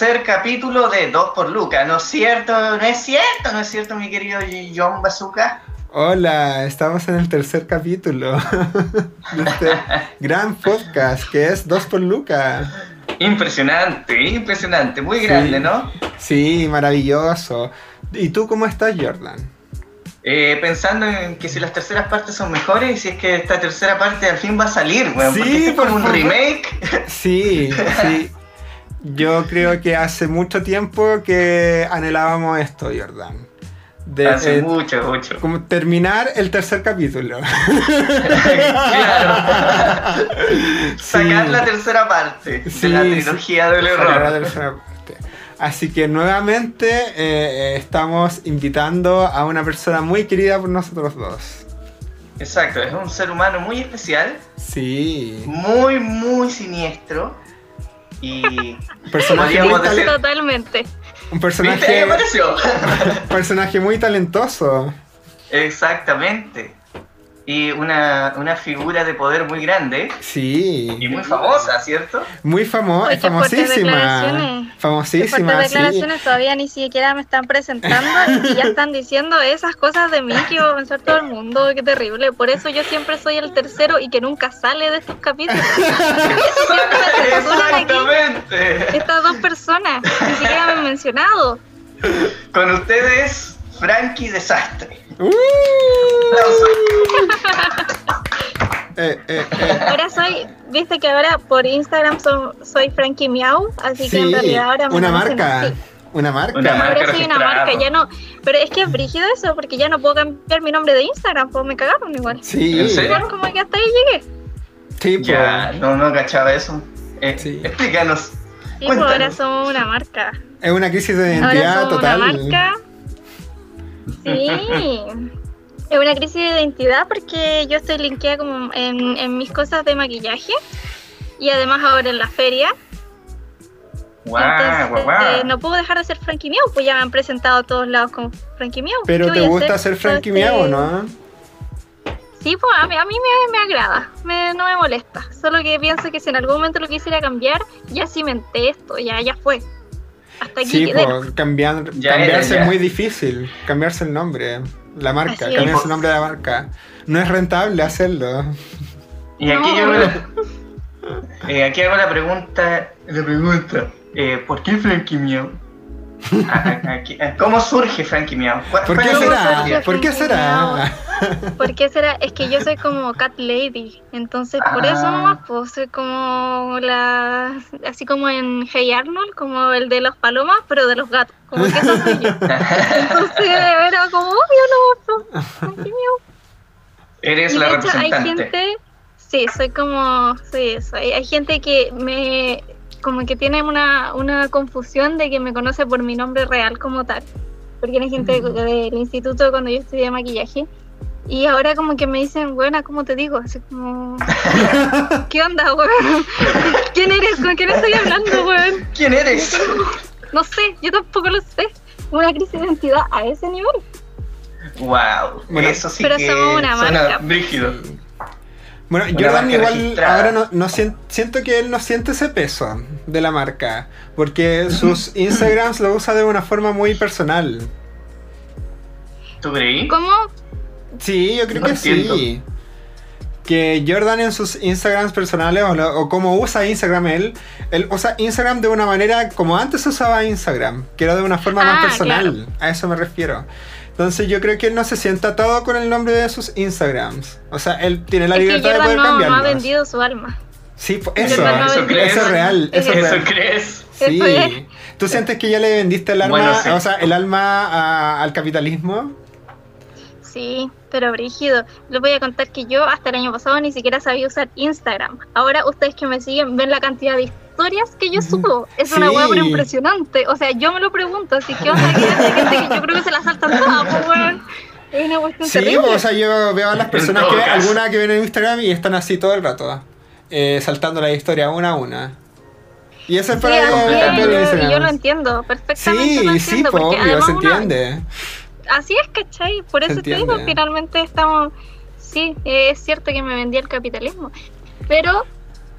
tercer capítulo de Dos por Luca. ¿No es cierto? ¿No es cierto? ¿No es cierto, mi querido John Bazooka? Hola, estamos en el tercer capítulo de este gran podcast que es Dos por Luca. Impresionante, impresionante, muy grande, ¿no? Sí, maravilloso. ¿Y tú cómo estás, Jordan? Eh, pensando en que si las terceras partes son mejores y si es que esta tercera parte al fin va a salir, weón. Sí, porque este como un por favor. remake. Sí, sí. Yo creo que hace mucho tiempo que anhelábamos esto, Jordan. De, Hace eh, mucho, mucho. como terminar el tercer capítulo. claro. Sacar Sí. la tercera parte Sí, de la sí. trilogía del Sacar la error. tercera parte. Así que nuevamente eh, eh, estamos invitando a una persona muy querida por nosotros dos. Exacto, es un ser humano muy especial, Sí. muy, muy siniestro. Y Un personaje, muy decir- Totalmente. un ¿Viste? Ahí personaje, apareció. personaje muy talentoso. Exactamente. Y una, una figura de poder muy grande Sí. y muy famosa, ¿cierto? Muy famo Uy, qué fuertes famosísima. declaraciones. Qué Famosísima, sí. declaraciones todavía ni siquiera me están presentando y ya están diciendo esas cosas de mí que va a pensar todo el mundo, qué terrible. Por eso yo siempre soy el tercero y que nunca sale de estos capítulos. Aquí Exactamente. estas dos personas, ni siquiera me han mencionado. Con ustedes, Frankie Desastre. ¡Uh! Eh, eh, eh. Ahora soy, viste que ahora por Instagram so- soy Frankie Miau, así que en realidad ahora me una marca. Una marca. Una marca. Ahora soy una marca, ya no. Pero es que es brígido eso, porque ya no puedo cambiar mi nombre de Instagram, pues me cagaron igual. Sí. ¿En serio? Como que hasta ahí llegué. Sí, po. Ya, no, no cachaba eso. Eh, Sí. Explícanos. Sí, pues ahora somos una marca. Es una crisis de Ahora identidad somos total. una marca. Sí. Es una crisis de identidad porque yo estoy linkeada como en, en mis cosas de maquillaje y además ahora en la feria. Guau, Entonces, eh, no puedo dejar de ser Frankie Miau, pues ya me han presentado a todos lados como Frankie Miau. Pero ¿Qué te gusta hacer ser Frankie Miau, ¿no? Sí, pues a mí, a mí me, me agrada, me- no me molesta. Solo que pienso que si en algún momento lo quisiera cambiar, ya cimenté esto, ya, ya fue. Hasta aquí Sí, quedé. pues cambiar, Ya cambiarse era, es muy difícil. Cambiarse el nombre, la marca, Así cambiarse es. el nombre de la marca. No es rentable hacerlo. Y aquí No. yo hago la, eh, aquí hago la pregunta, la pregunta, eh, ¿por qué Frankie Miau? Ah, ah, ¿Cómo surge Frankie Miau? ¿Cuál- ¿Por qué es la ¿Cómo será? ¿Por qué será? ¿Por qué será? Es que yo soy como Cat Lady, entonces por eso Ah. nomás, pues soy como la. Así como en Hey Arnold, como el de los palomas, pero de los gatos. Como que eso soy yo. Entonces era como, obvio, no, Frankie Miau. Eres Y la de hecho hay representante. gente, sí, soy como, soy eso. Hay, hay gente que me, como que tiene una, una confusión de que me conoce por mi nombre real como tal. Porque hay gente Mm. del instituto cuando yo estudié maquillaje. Y ahora como que me dicen, buena, ¿cómo te digo? Así como, ¿qué onda, weón? ¿Quién eres? ¿Con quién estoy hablando, weón? ¿Quién eres? No sé, yo tampoco lo sé. Una crisis de identidad a ese nivel. Wow, Bueno, eso sí pero que somos una suena marca. brígido. Bueno, Una Jordan igual registrada. ahora no, no sien- siento que él no siente ese peso de la marca, porque sus Instagrams lo usa de una forma muy personal. ¿Tú creí? ¿Cómo? Sí, yo creo No que sí. Que Jordan en sus Instagrams personales o, lo- o como usa Instagram él, él usa Instagram de una manera como antes usaba Instagram, que era de una forma más Ah, personal. A eso me refiero. Entonces yo creo que él no se sienta atado con el nombre de sus Instagrams. O sea, él tiene la es que libertad de Jordan poder no, no ha vendido su alma. Sí, eso, eso, vendido eso es real, eso es ¿Eso real. crees? Sí. ¿Tú sientes que ya le vendiste el alma, Bueno, sí. o sea, el alma a- al capitalismo? Sí, pero brígido. Les voy a contar que yo hasta el año pasado ni siquiera sabía usar Instagram. Ahora ustedes que me siguen ven la cantidad de historias que yo subo. Es una Sí. hueá pero impresionante. O sea, yo me lo pregunto, así que onda que hay gente que yo creo que se la saltan todas, pues weón. Es una cuestión Sí, terrible. o sea, yo veo a las personas que caso. alguna que ven en Instagram y están así todo el rato, eh, saltando la historia una a una. Y eso es Sí, para yo- yo lo entiendo perfectamente. Sí, lo sí, entiendo, pues, porque obvio, se entiende. Así es, ¿cachai? Por eso te digo, finalmente estamos... Sí, es cierto que me vendí el capitalismo, pero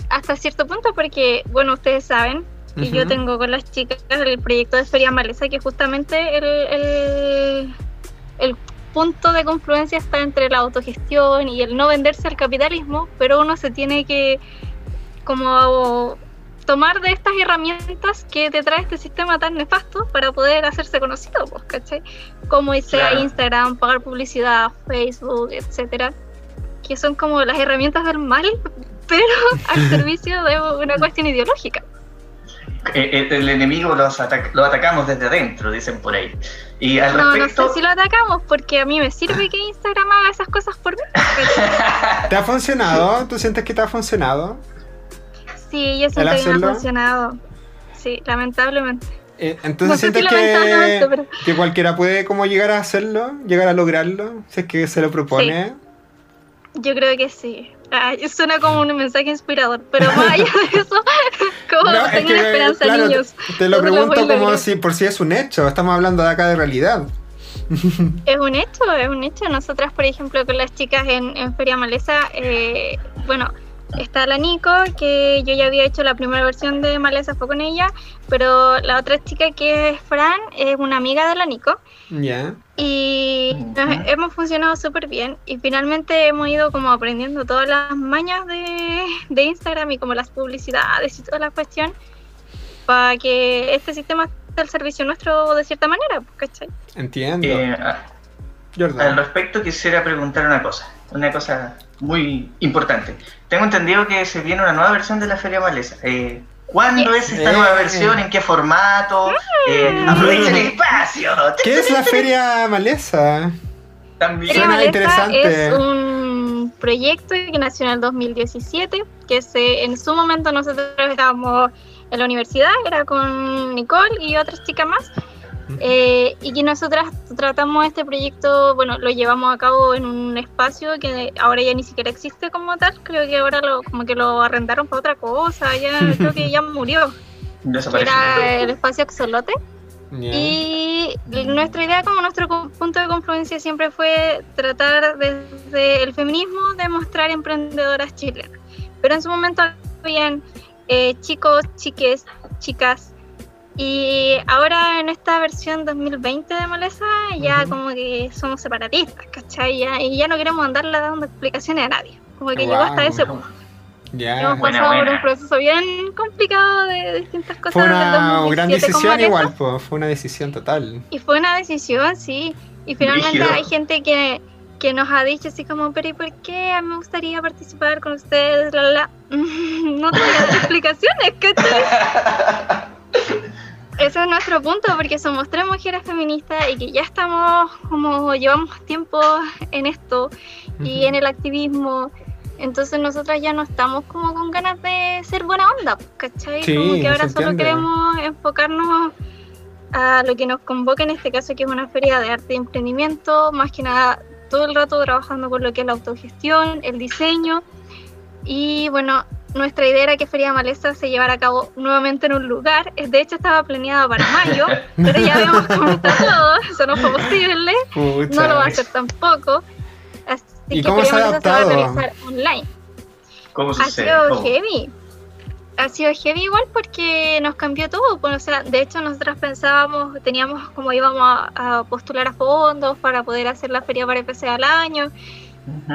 hasta cierto punto porque, bueno, ustedes saben Y yo tengo con las chicas el proyecto de Feria Maleza, que justamente el, el, el punto de confluencia está entre la autogestión y el no venderse al capitalismo, pero uno se tiene que como tomar de estas herramientas que te trae este sistema tan nefasto para poder hacerse conocido, pues, ¿cachai? Como sea Claro. Instagram, pagar publicidad, Facebook, etcétera, que son como las herramientas del mal, pero al servicio de una cuestión ideológica. Eh, eh, el enemigo los atac- lo atacamos desde adentro, dicen por ahí. Y al No, no respecto, sé si lo atacamos porque a mí me sirve que Instagram haga esas cosas por mí. ¿Te ha funcionado? ¿Tú sientes que te ha funcionado? Sí, yo siento que me ha funcionado. Sí, lamentablemente. Eh, entonces No si sientes que, pero- que cualquiera puede como llegar a hacerlo, llegar a lograrlo, si es que se lo propone. Yo creo que sí. Ay, suena como un mensaje inspirador, pero más allá de eso, como No, es tengan que, esperanza, claro, niños. Te lo pregunto como si por si es un hecho, estamos hablando de acá de realidad. Es un hecho, es un hecho. Nosotras, por ejemplo, con las chicas en, en Feria Maleza, eh, bueno, está la Nico, que yo ya había hecho la primera versión de Maleza, fue con ella, pero la otra chica que es Fran es una amiga de la Nico. Ya. Y nos hemos funcionado súper bien y finalmente hemos ido como aprendiendo todas las mañas de, de Instagram y como las publicidades y toda la cuestión para que este sistema esté al servicio nuestro de cierta manera, pues, ¿cachai? Entiendo. eh, al respecto quisiera preguntar una cosa, una cosa muy importante. Tengo entendido que se viene una nueva versión de la Feria Maleza. Eh, ¿Cuándo Yes. es esta Eh. nueva versión? ¿En qué formato? Eh, Mm. aprovechen el espacio. ¿Qué es la feria maleza? También. Feria Suena Maleza interesante. es un proyecto que nació en el 2017, que se, en su momento nosotros estábamos en la universidad, era con Nicole y otras chicas más, eh, y que nosotras tratamos este proyecto, bueno, lo llevamos a cabo en un espacio que ahora ya ni siquiera existe como tal, creo que ahora lo, como que lo arrendaron para otra cosa, ya creo que ya murió, era el espacio Axolote. Y nuestra idea como nuestro punto de confluencia siempre fue tratar desde el feminismo de mostrar emprendedoras chilenas. Pero en su momento habían eh, chicos, chiques, chicas. Y ahora en esta versión 2020 de Maleza ya Ujú. como que somos separatistas, ¿cachai? Ya- y ya no queremos andarle dando explicaciones a nadie. Como que llegó hasta ese punto. Ya. Hemos Buena, pasado por buena. un proceso bien complicado de distintas cosas. Fue del una 2017 gran decisión igual, po. fue una decisión total. Y fue una decisión, sí. Y finalmente Brígido. hay gente que, que nos ha dicho así como, pero ¿y por qué? A mí me gustaría participar con ustedes, la, la, la". No te voy a dar explicaciones, ¿cachai? Ese es nuestro punto, porque somos tres mujeres feministas y que ya estamos, como llevamos tiempo en esto y en el activismo. Entonces nosotras ya no estamos como con ganas de ser buena onda, ¿cachai? Sí, como que ahora solo queremos enfocarnos a lo que nos convoca en este caso, que es una feria de arte y emprendimiento, más que nada todo el rato trabajando con lo que es la autogestión, el diseño. Y bueno, nuestra idea era que Feria Maleza se llevara a cabo nuevamente en un lugar. Eh, De hecho, estaba planeada para mayo, pero ya habíamos comentado todo, eso no fue posible. Pucha. No lo va a hacer tampoco. Así ¿Y que cómo se ha Feria Maleza se va a adaptado? realizar online. ¿Cómo Ha sucede? sido ¿Cómo? heavy. Ha sido heavy igual porque nos cambió todo. Pues, o sea, de hecho, nosotros pensábamos, teníamos como íbamos a, a postular a fondos para poder hacer la feria para PC al año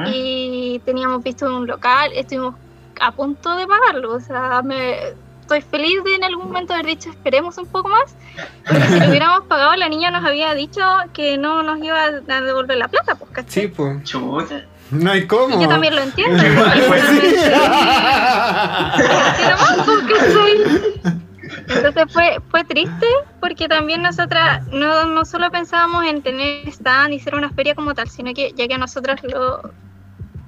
y teníamos visto un local, estuvimos a punto de pagarlo. O sea, me, estoy feliz de en algún momento haber dicho esperemos un poco más. Porque si lo hubiéramos pagado, la niña nos había dicho que no nos iba a devolver la plata, pues, ¿cachai? Sí, pues. Chuta. No hay cómo. Y Yo también lo entiendo. Pues sí. Soy- Entonces fue, fue triste porque también nosotras no, no solo pensábamos en tener stand y ser una feria como tal, sino que ya que nosotras lo,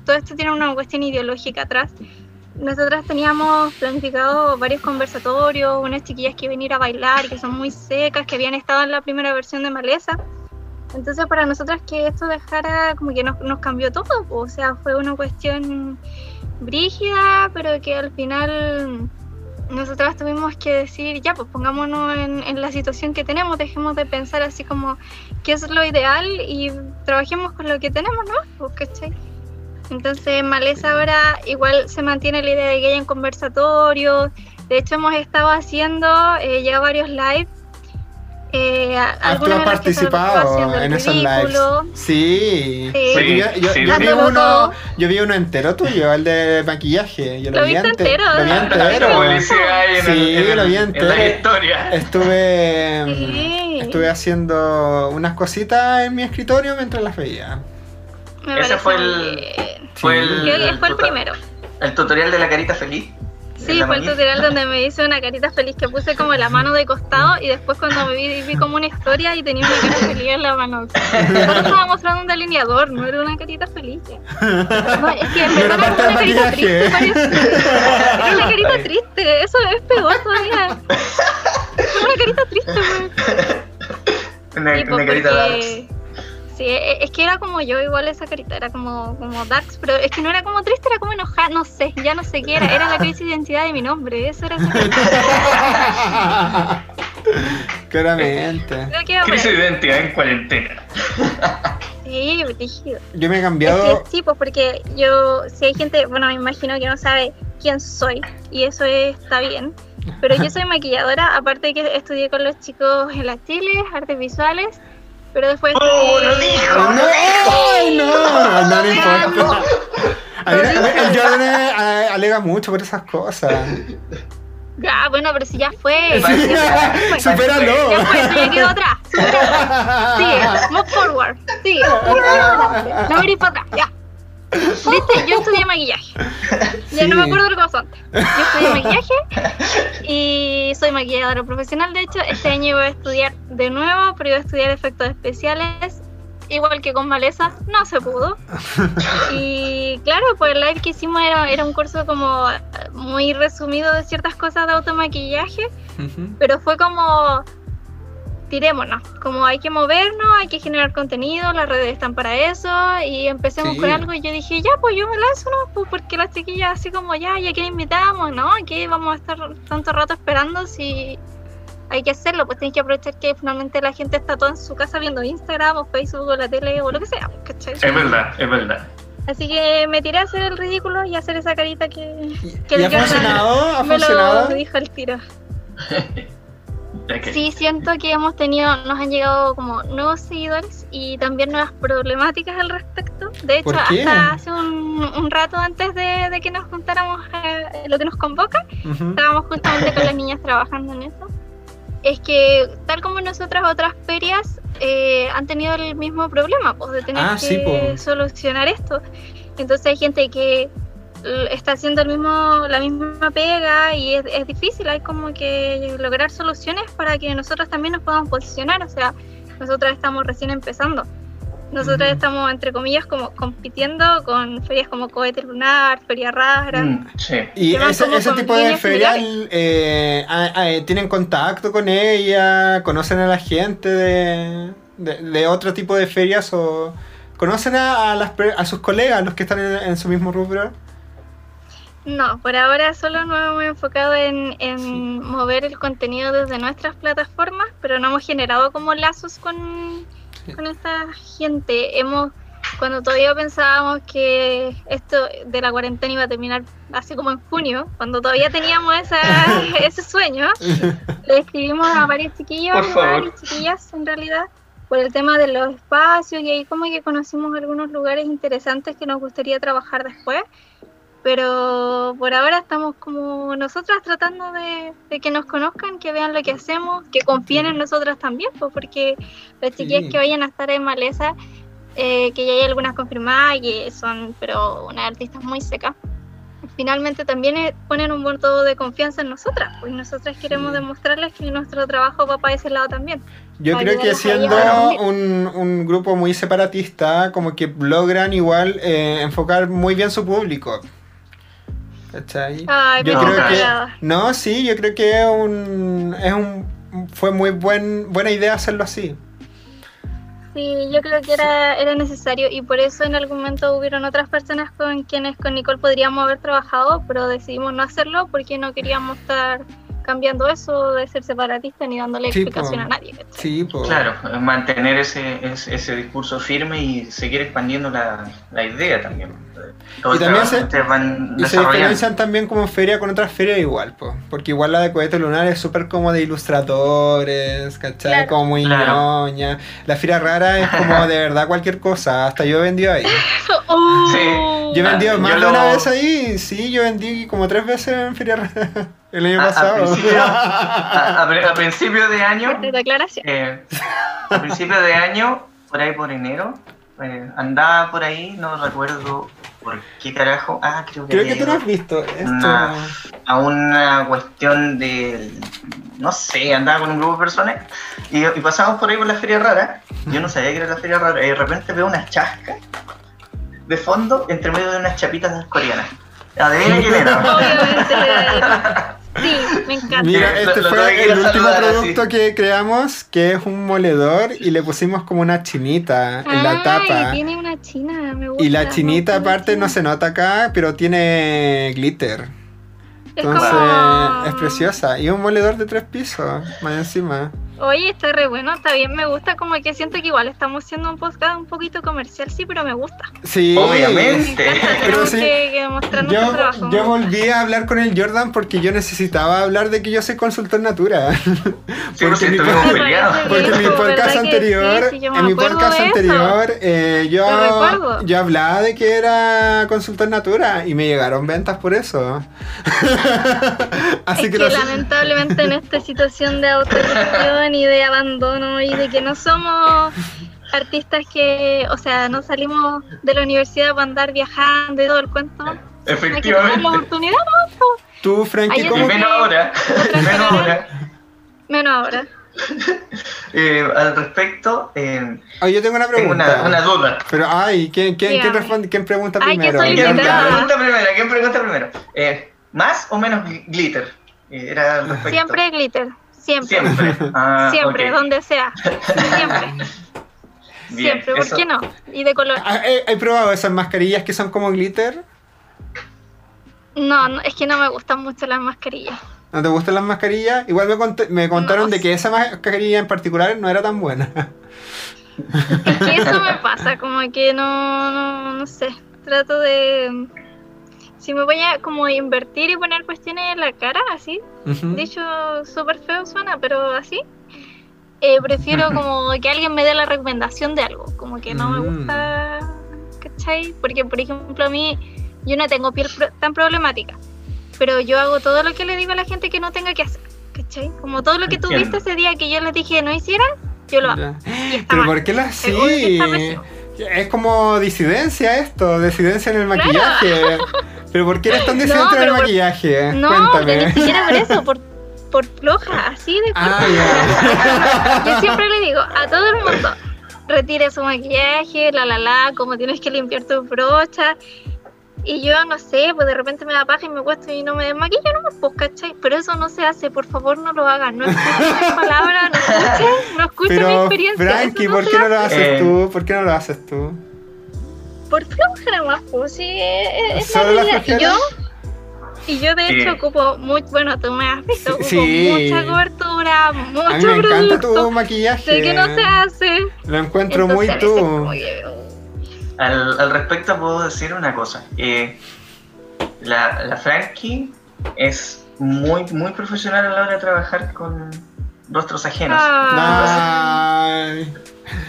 todo esto tiene una cuestión ideológica atrás, nosotras teníamos planificado varios conversatorios, unas chiquillas que iban a ir a bailar y que son muy secas, que habían estado en la primera versión de Maleza. Entonces para nosotras que esto dejara como que nos, nos cambió todo, o sea, fue una cuestión brígida, pero que al final nosotras tuvimos que decir, ya, pues pongámonos en, la situación que tenemos, dejemos de pensar así como qué es lo ideal y trabajemos con lo que tenemos, ¿no? ¿cachai? Entonces, Maleza ahora igual se mantiene la idea de que hayan conversatorios, De hecho, hemos estado haciendo eh, ya varios live. Eh, Ah, tú has participado en esos lives. Sí. Sí. Porque yo, yo- Sí, yo sí. vi uno, yo vi uno entero tuyo, el de maquillaje. Yo lo, Lo vi entero, Lo vi entero. Sí, lo vi en la entero. historia. Estuve, Sí. estuve haciendo unas cositas en mi escritorio mientras las veía. Me Ese fue el-. Fue Sí. el, Creo que fue el primero. el tutorial de la carita feliz. Sí, fue el tutorial donde me hice una carita feliz que puse como la mano de costado y después cuando me vi, vi como una historia y tenía una cara feliz en la mano. Solo estaba mostrando un delineador, no era una carita feliz. No, es que en era verdad era una carita triste, parece. Era una carita triste, eso es peor todavía. Es una carita triste, güey. Una, Sí, una pues, carita porque-. Sí, e- es que era como yo, igual esa carita, era como, como Darks, pero es que no era como triste, era como enojada, no sé, ya no sé qué era, era la crisis de identidad de mi nombre, eso era esa carita. Claramente. Crisis de identidad en cuarentena. Sí. Yo me he Es cambiado. que sí, pues porque yo, si hay gente, bueno, me imagino que no sabe quién soy, y eso está bien, pero yo soy maquilladora, aparte de que estudié con los chicos en las Chiles, artes visuales, pero después... ¡Oh, lo dijo! No, ¡Ay, no! No le importa. El Jordan eh, alega mucho por esas cosas. Ah, bueno, pero si ya fue. Sí. Supéralo. Ya fue, eso ya quedó atrás. Supéralo. Sigue, move forward. Sigue. No mirís para atrás, ya. Viste, yo estudié maquillaje. Ya no me acuerdo lo que pasó antes. Yo estudié maquillaje y soy maquilladora profesional. De hecho, este año voy a estudiar de nuevo, pero voy a estudiar efectos especiales. Igual que con Maleza, no se pudo. Y claro, pues el live que hicimos era, era un curso como muy resumido de ciertas cosas de automaquillaje Ujú. pero fue como tirémonos, como hay que movernos, hay que generar contenido, las redes están para eso y empecemos Sí. con algo y yo dije, ya, pues yo me lanzo, ¿no? Pues porque las chiquillas así como, ya, ya que invitamos, ¿no? ¿Qué vamos a estar tanto rato esperando si hay que hacerlo? Pues tienes que aprovechar que finalmente la gente está toda en su casa viendo Instagram o Facebook o la tele o lo que sea, ¿cachai? Es verdad, es verdad. Así que me tiré a hacer el ridículo y a hacer esa carita que, que ¿Y el ha funcionado? ¿Ha me lo funcionado? dijo al tiro. Que- Sí, siento que hemos tenido, nos han llegado como nuevos seguidores y también nuevas problemáticas al respecto. De hecho, ¿Por qué? hasta hace un, un rato antes de, de que nos juntáramos a lo que nos convoca, Ujú. estábamos justamente con las niñas trabajando en eso. Es que, tal como nosotras, otras ferias eh, han tenido el mismo problema, pues de tener Ah, que sí, solucionar esto. Entonces hay gente que está haciendo el mismo, la misma pega y es, es difícil, hay como que lograr soluciones para que nosotros también nos podamos posicionar, o sea, nosotras estamos recién empezando. Nosotras estamos, entre comillas, como compitiendo con ferias como Cohete Lunar, Feria Rara. Mm, sí. Y ese, ese tipo de similares. eh, ah, ah, eh, tienen contacto con ella, conocen a la gente de, de, de otro tipo de ferias o conocen a, a las, a sus colegas, los que están en, en su mismo rubro. No, por ahora solo nos hemos enfocado en, en mover el contenido desde nuestras plataformas, pero no hemos generado como lazos con, Sí. con esta gente. Hemos, cuando todavía pensábamos que esto de la cuarentena iba a terminar así como en junio, cuando todavía teníamos esa, ese sueño, le escribimos a varios chiquillos favor. varias chiquillas en realidad por el tema de los espacios y ahí como que conocimos algunos lugares interesantes que nos gustaría trabajar después pero por ahora estamos como nosotras tratando de, de que nos conozcan, que vean lo que hacemos, que confíen en nosotras también, pues porque las chiquillas Sí. que vayan a estar en Maleza, eh, que ya hay algunas confirmadas y que son, pero unas artistas muy secas, finalmente también eh, ponen un voto de confianza en nosotras, pues nosotras queremos Sí. demostrarles que nuestro trabajo va para ese lado también. Yo creo que siendo un grupo muy separatista, como que logran igual eh, enfocar muy bien su público. ¿Cachai? Ay, Yo pero creo que no, sí, yo creo que es un, es un fue muy buen buena idea hacerlo así. Sí, yo creo que era, era necesario y por eso en algún momento hubieron otras personas con quienes con Nicole podríamos haber trabajado, pero decidimos no hacerlo porque no queríamos estar cambiando eso de ser separatista ni dándole Sí, explicación po. a nadie. ¿cachai? Sí, pues. Claro, mantener ese, ese, ese discurso firme y seguir expandiendo la, la idea también. Todo Y también se- Y se diferencian también como feria con otras ferias igual, po. porque igual la de cohete lunar es súper como de ilustradores, ¿cachai? Claro. Como muy Claro. ñoña. La feria rara es como de verdad cualquier cosa, hasta yo he vendido ahí. Oh. Sí. Yo he Ah, vendido yo más de lo- una vez ahí, sí, yo vendí como tres veces en feria rara el año A, a pasado. principio, a- a pri- a principio de año, eh, a principio de año, por ahí por enero, eh, andaba por ahí, no recuerdo por qué carajo. Ah, creo que Creo que tú no ido has visto esto. A una cuestión de, no sé, andaba con un grupo de personas y, y pasamos por ahí por la feria rara. Yo no sabía que era la feria rara y de repente veo unas chascas de fondo entre medio de unas chapitas coreanas. Adivina quién era. Obviamente. Sí, me encanta. Mira, este lo fue el último producto así. que creamos, que es un moledor y le pusimos como una chinita en la tapa. tiene una china, me gusta. Y la chinita aparte no se nota acá, pero tiene glitter. Es Entonces como- es preciosa. Y un moledor de tres pisos, más encima. Oye, está re bueno, está bien, me gusta, como que siento que igual estamos haciendo un podcast un poquito comercial, sí, pero me gusta. Sí. Obviamente. Me encanta, Pero sí, que, que mostrar Yo, trabajo. yo volví a hablar con el Jordan porque yo necesitaba hablar de que yo soy consultor natura. Sí, pues, Porque mi podcast- Porque en mi podcast ¿verdad que anterior, sí? Sí, en mi podcast anterior, eh, yo, yo hablaba de que era consultor natura y me llegaron ventas por eso. Así es que, que, lamentablemente en esta situación de autogestión y de abandono y de que no somos artistas que, o sea, no salimos de la universidad para andar viajando y todo el cuento. Hay que tomar la Efectivamente. oportunidad, ¿no? tú, Frankie, ¿cómo? menos ahora. Menos ahora. Menos ahora. Eh, al respecto, eh, Oye, yo tengo una tengo pregunta. una, una duda. Pero, ay, ¿quién, quién, quién, responde, quién pregunta Ay, primero? ¿Quién, pregunta primero? ¿Quién pregunta primero? Eh, ¿Más o menos gl- glitter? Eh, era al respecto. Siempre glitter. Siempre. Siempre. Ah, Siempre, donde sea. Siempre. Bien, Siempre. ¿Por eso- qué no? Y de color. Ah, ¿He, he probado esas mascarillas que son como glitter? No, no, es que no me gustan mucho las mascarillas. ¿No te gustan las mascarillas? Igual me, cont- me contaron No. de que esa mascarilla en particular no era tan buena. Es que eso me pasa, como que no, no, no sé. Trato de. Si me voy a como invertir y poner cuestiones en la cara, así, Ujú. dicho súper feo suena, pero así. eh, prefiero como que alguien me dé la recomendación de algo, como que no me Mm. gusta, ¿cachai? Porque, por ejemplo, a mí, yo no tengo piel pro- tan problemática, pero yo hago todo lo que le digo a la gente que no tenga que hacer, ¿cachai? Como todo lo que tú viste ese día que yo les dije que no hicieran, yo lo hago. Pero mal. ¿por qué lo así? Es como disidencia esto, disidencia en el maquillaje. Pero ¿por qué eres tan disidente No, en el pero por- maquillaje? No, Cuéntame. ni siquiera por eso, por, por floja, así de Ah, floja. ya. Yo siempre le digo a todo el mundo, retire su maquillaje, la la la, como tienes que limpiar tu brocha. Y yo no sé, pues de repente me da paja y me cuesto y no me desmaquillo, no me pues, ¿cachai? Pero eso no se hace, por favor no lo hagan, no escuchen mis palabras, no escuchen, no escuchen mi experiencia. Frankie, no ¿por qué no lo haces Eh. tú? ¿Por qué no lo haces tú? Por floja nomás, pues sí, es, es la ¿Solo la realidad. Y yo, y yo de Sí. hecho ocupo mucho, bueno, tú me has visto, ocupo Sí. mucha cobertura, mucho A mí me encanta tu maquillaje. Sé que no se hace. Lo encuentro Entonces, muy tú. Al, al respecto puedo decir una cosa. Eh, la, la Frankie es muy, muy profesional a la hora de trabajar con rostros ajenos. Ay.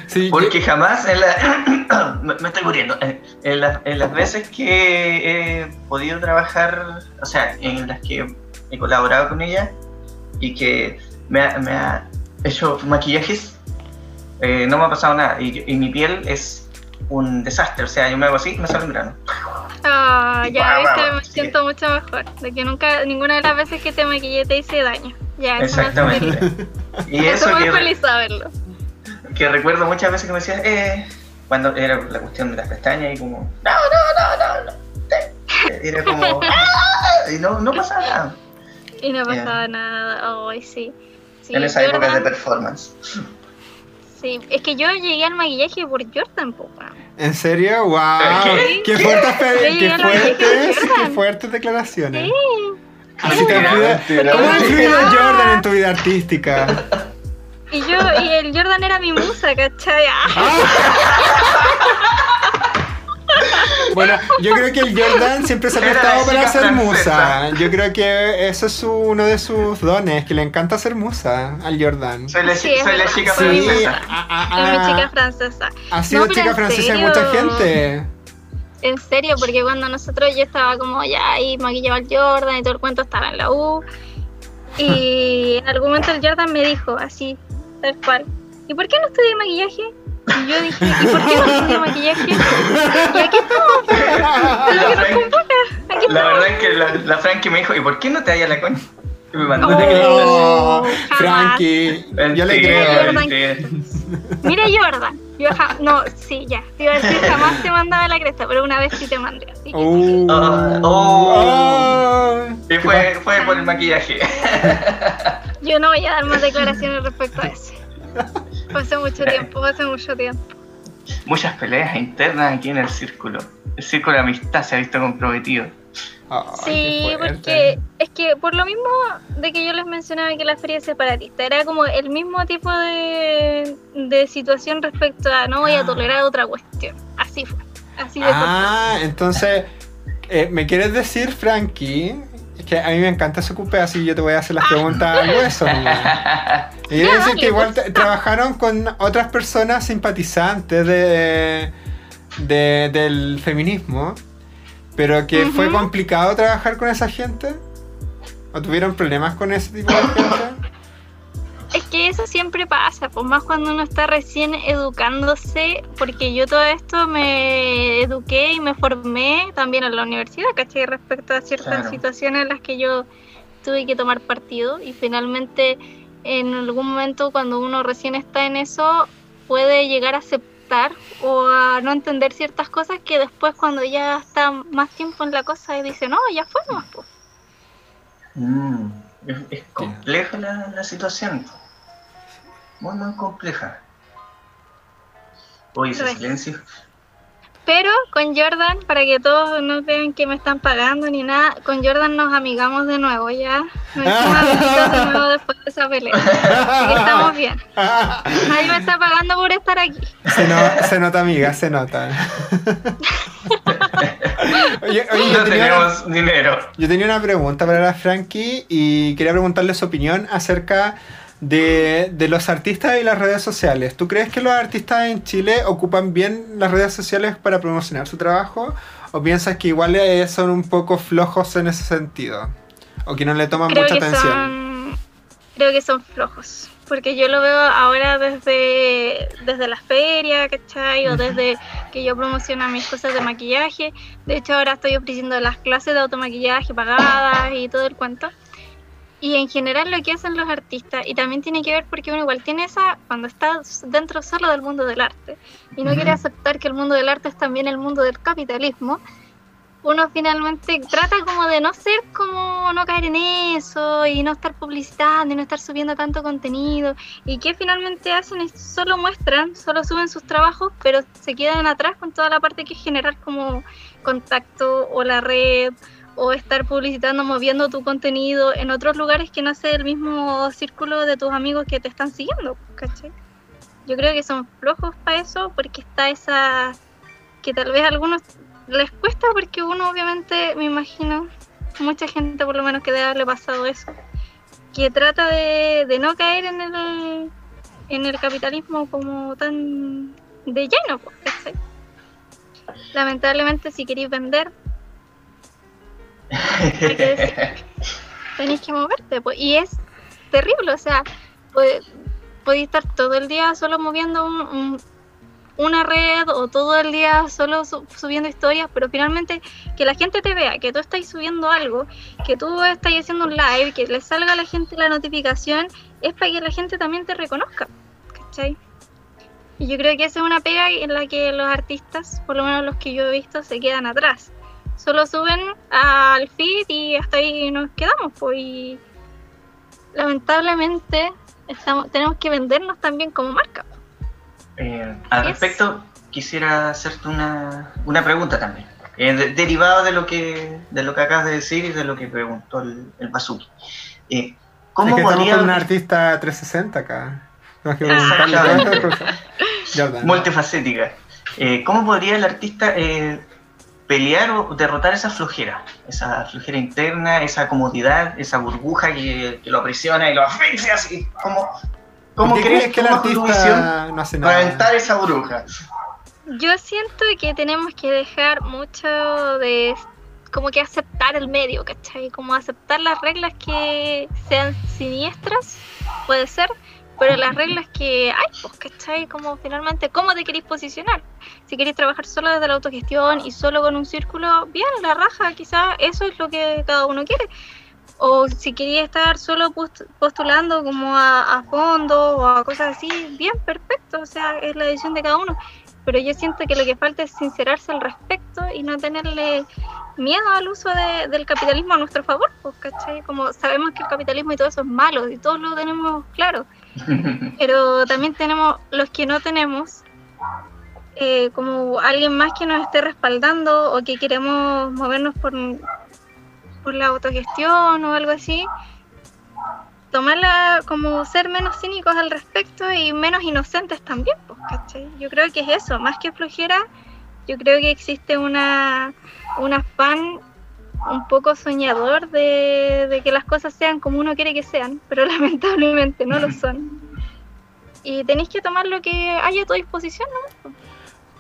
Sí, yo- Porque jamás en la... me, me estoy muriendo. Eh, En, la- en las veces que he podido trabajar, o sea, en las que he colaborado con ella y que me ha, me ha hecho maquillajes, eh, no me ha pasado nada. Y, y mi piel es un desastre. O sea, yo me hago así y me sale un grano. Ah, ya Guau, viste, me sí. siento mucho mejor. De que nunca, ninguna de las veces que te maquillé te hice daño. Ya, eso me hace feliz. Exactamente. Y Eso eso me que, feliz saberlo. Que recuerdo muchas veces que me decías, eh, cuando era la cuestión de las pestañas y como, no, no, no, no, no. Era como, "Ah", y no, no pasaba nada Y no pasaba nada. Ay, sí. Sí, en esa época de performance. sí. Es que yo llegué al maquillaje por Jordan, po, weón. ¿En serio? ¡Wow! ¿Qué? ¡Qué, fuertes, qué fuertes, qué fuertes declaraciones! Sí. Así te Mentira, influye- mentira, ¿Cómo ha mentira. influido Jordan en tu vida artística? Y yo, y el Jordan era mi musa, ¿cachai? Ah, Bueno, yo creo que el Jordan siempre se ha prestado para ser francesa. musa. Yo creo que eso es su- uno de sus dones, que le encanta ser musa al Jordan. Soy la, Sí, soy la chica Sí. francesa. es mi chica francesa. ha sido No, chica francesa de mucha gente. En serio, porque cuando nosotros yo estaba como ya ahí maquillaba al Jordan y todo el cuento estaba en la U. Y en algún momento el Jordan me dijo así, tal cual. ¿Y por qué no estudié maquillaje? Y yo dije, ¿y por qué no estudié maquillaje? Y aquí estamos, es lo que nos convoca. Aquí La verdad es que la, la Frankie me dijo, ¿y por qué no te hallas la coña? Y me mandó Oh. Frankie, yo le creo. Jordan. mentira. Mira Jordan, yo ja- no, sí, ya, te iba a decir jamás te mandaba la cresta, pero una vez sí te mandé, así que Oh. Ah, oh. Oh. Y ¿Qué fue, fue por el maquillaje. yo no voy a dar más declaraciones respecto a eso. Hace mucho tiempo, hace mucho tiempo. Muchas peleas internas aquí en el círculo. El círculo de amistad se ha visto comprometido. Sí, porque es que por lo mismo de que yo les mencionaba que la feria es separatista, era como el mismo tipo de, de situación respecto a no voy a tolerar otra cuestión. Así fue. Así de Ah, entonces, eh, ¿me quieres decir, Frankie? Es que a mí me encanta ese cupé, así yo te voy a hacer las preguntas al hueso. Y quiero Ya, decir que igual pues. trabajaron con otras personas simpatizantes de, de- del feminismo, pero que fue complicado trabajar con esa gente. ¿O tuvieron problemas con ese tipo de gente? Es que eso siempre pasa, pues más cuando uno está recién educándose, porque yo todo esto me eduqué y me formé también en la universidad, ¿cachai? Respecto a ciertas Claro. situaciones en las que yo tuve que tomar partido y finalmente en algún momento cuando uno recién está en eso puede llegar a aceptar o a no entender ciertas cosas que después cuando ya está más tiempo en la cosa y dice, no, ya fue nomás, pues. Mm, es, es compleja la, la situación. Muy, muy compleja. Oye, ese silencio. Pero con Jordan, para que todos no vean que me están pagando ni nada, con Jordan nos amigamos de nuevo ya. Nos hicimos de nuevo después de esa pelea. Así que estamos bien. Nadie me está pagando por estar aquí. Se, no- se nota, amiga, se nota. oye, oye, yo No tenía una- tenemos dinero. Yo tenía una pregunta para la Frankie y quería preguntarle su opinión acerca de, de los artistas y las redes sociales. ¿Tú crees que los artistas en Chile ocupan bien las redes sociales para promocionar su trabajo? ¿O piensas que igual eh, son un poco flojos en ese sentido? ¿O que no le toman Creo mucha atención? son, creo que son flojos. Porque yo lo veo ahora desde, desde la feria, ¿cachai? O desde que yo promociono mis cosas de maquillaje. De hecho, ahora estoy ofreciendo las clases de automaquillaje pagadas y todo el cuento. Y en general lo que hacen los artistas, y también tiene que ver porque uno igual tiene esa, cuando está dentro solo del mundo del arte, y no Ujú. quiere aceptar que el mundo del arte es también el mundo del capitalismo, uno finalmente trata como de no ser como no caer en eso y no estar publicitando y no estar subiendo tanto contenido y que finalmente hacen es solo muestran, solo suben sus trabajos pero se quedan atrás con toda la parte que es generar como contacto o la red o estar publicitando, moviendo tu contenido en otros lugares que no sea el mismo círculo de tus amigos que te están siguiendo, ¿cachai? Yo creo que son flojos para eso porque está esa que tal vez a algunos les cuesta porque uno obviamente, me imagino, mucha gente por lo menos que debe haberle pasado eso, que trata de, de no caer en el, en el capitalismo como tan de lleno, pues, ¿cachai? Lamentablemente si queréis vender, hay que decir, tenéis que moverte, pues, y es terrible, o sea, podéis estar todo el día solo moviendo un- un- una red o todo el día solo su- subiendo historias, pero finalmente que la gente te vea, que tú estás subiendo algo, que tú estás haciendo un live, que le salga a la gente la notificación, es para que la gente también te reconozca, ¿cachai? Y yo creo que esa es una pega en la que los artistas, por lo menos los que yo he visto, se quedan atrás. Solo suben al feed y hasta ahí nos quedamos, pues. Y lamentablemente estamos, tenemos que vendernos también como marca. Eh, al respecto, quisiera hacerte una, una pregunta también. eh, de- derivado de lo que de lo que acabas de decir y de lo que preguntó el, el Basuki. Eh, ¿Cómo es que estamos podría con un artista 360 acá. No, que Ah. multifacética? eh, ¿Cómo podría el artista eh, pelear o derrotar esa flojera? Esa flojera interna, esa comodidad, esa burbuja que, que lo aprisiona y lo asfixia así. ¿Cómo, cómo ¿Por qué crees que el visión artista no hace para nada? aventar esa burbuja? Yo siento que tenemos que dejar mucho de como que aceptar el medio, ¿cachai? Como aceptar las reglas que sean siniestras, puede ser, pero las reglas que hay, pues, ¿cachai? Como finalmente, ¿cómo te queréis posicionar? Si queréis trabajar solo desde la autogestión y solo con un círculo, bien, la raja, quizás eso es lo que cada uno quiere. O si quería estar solo post- postulando como a, a fondo o a cosas así, bien, perfecto, o sea, es la decisión de cada uno pero yo siento que lo que falta es sincerarse al respecto y no tenerle miedo al uso de- del capitalismo a nuestro favor, pues, ¿cachai? Como sabemos que el capitalismo y todo eso es malo y todos lo tenemos claro, pero también tenemos los que no tenemos, eh, como alguien más que nos esté respaldando o que queremos movernos por, por la autogestión o algo así, tomarla como ser menos cínicos al respecto y menos inocentes también, pues, ¿cachai? Yo creo que es eso, más que flojera, yo creo que existe una, un afán un poco soñador de, de que las cosas sean como uno quiere que sean, pero lamentablemente no lo son. Y tenéis que tomar lo que haya a tu disposición, ¿no?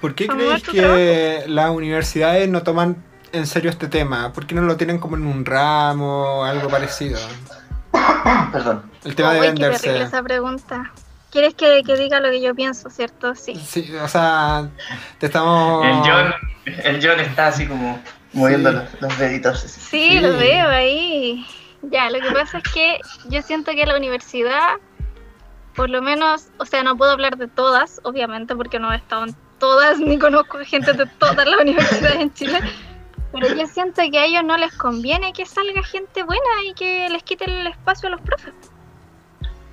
¿Por qué tu que las universidades no toman en serio este tema? ¿Por qué no lo tienen como en un ramo o algo parecido? Perdón. El tema de Uy, qué venderse. esa pregunta. ¿Quieres que, que diga lo que yo pienso, cierto? Sí. Sí, o sea, te estamos... El John, el John está así como moviendo Sí. los, los deditos. Sí, Sí. lo veo ahí. Ya, lo que pasa es que yo siento que la universidad, por lo menos, o sea, no puedo hablar de todas, obviamente, porque no he estado en todas, ni conozco gente de todas las universidades en Chile, pero yo siento que a ellos no les conviene que salga gente buena y que les quite el espacio a los profes.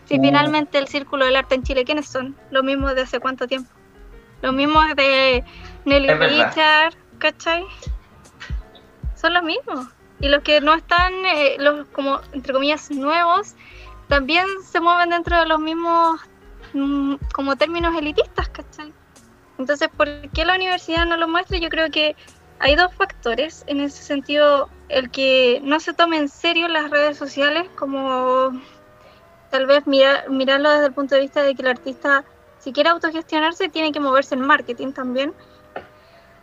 Si Mm. finalmente el círculo del arte en Chile, ¿quiénes son? Los mismos de hace cuánto tiempo. Los mismos de Nelly. Richard, ¿cachai? Son los mismos. Y los que no están, eh, los como entre comillas nuevos, también se mueven dentro de los mismos mm, como términos elitistas, ¿cachai? Entonces, ¿por qué la universidad no lo muestra? Yo creo que hay dos factores. En ese sentido, el que no se tome en serio las redes sociales, como tal vez mira- mirarlo desde el punto de vista de que el artista, si quiere autogestionarse, tiene que moverse en marketing también.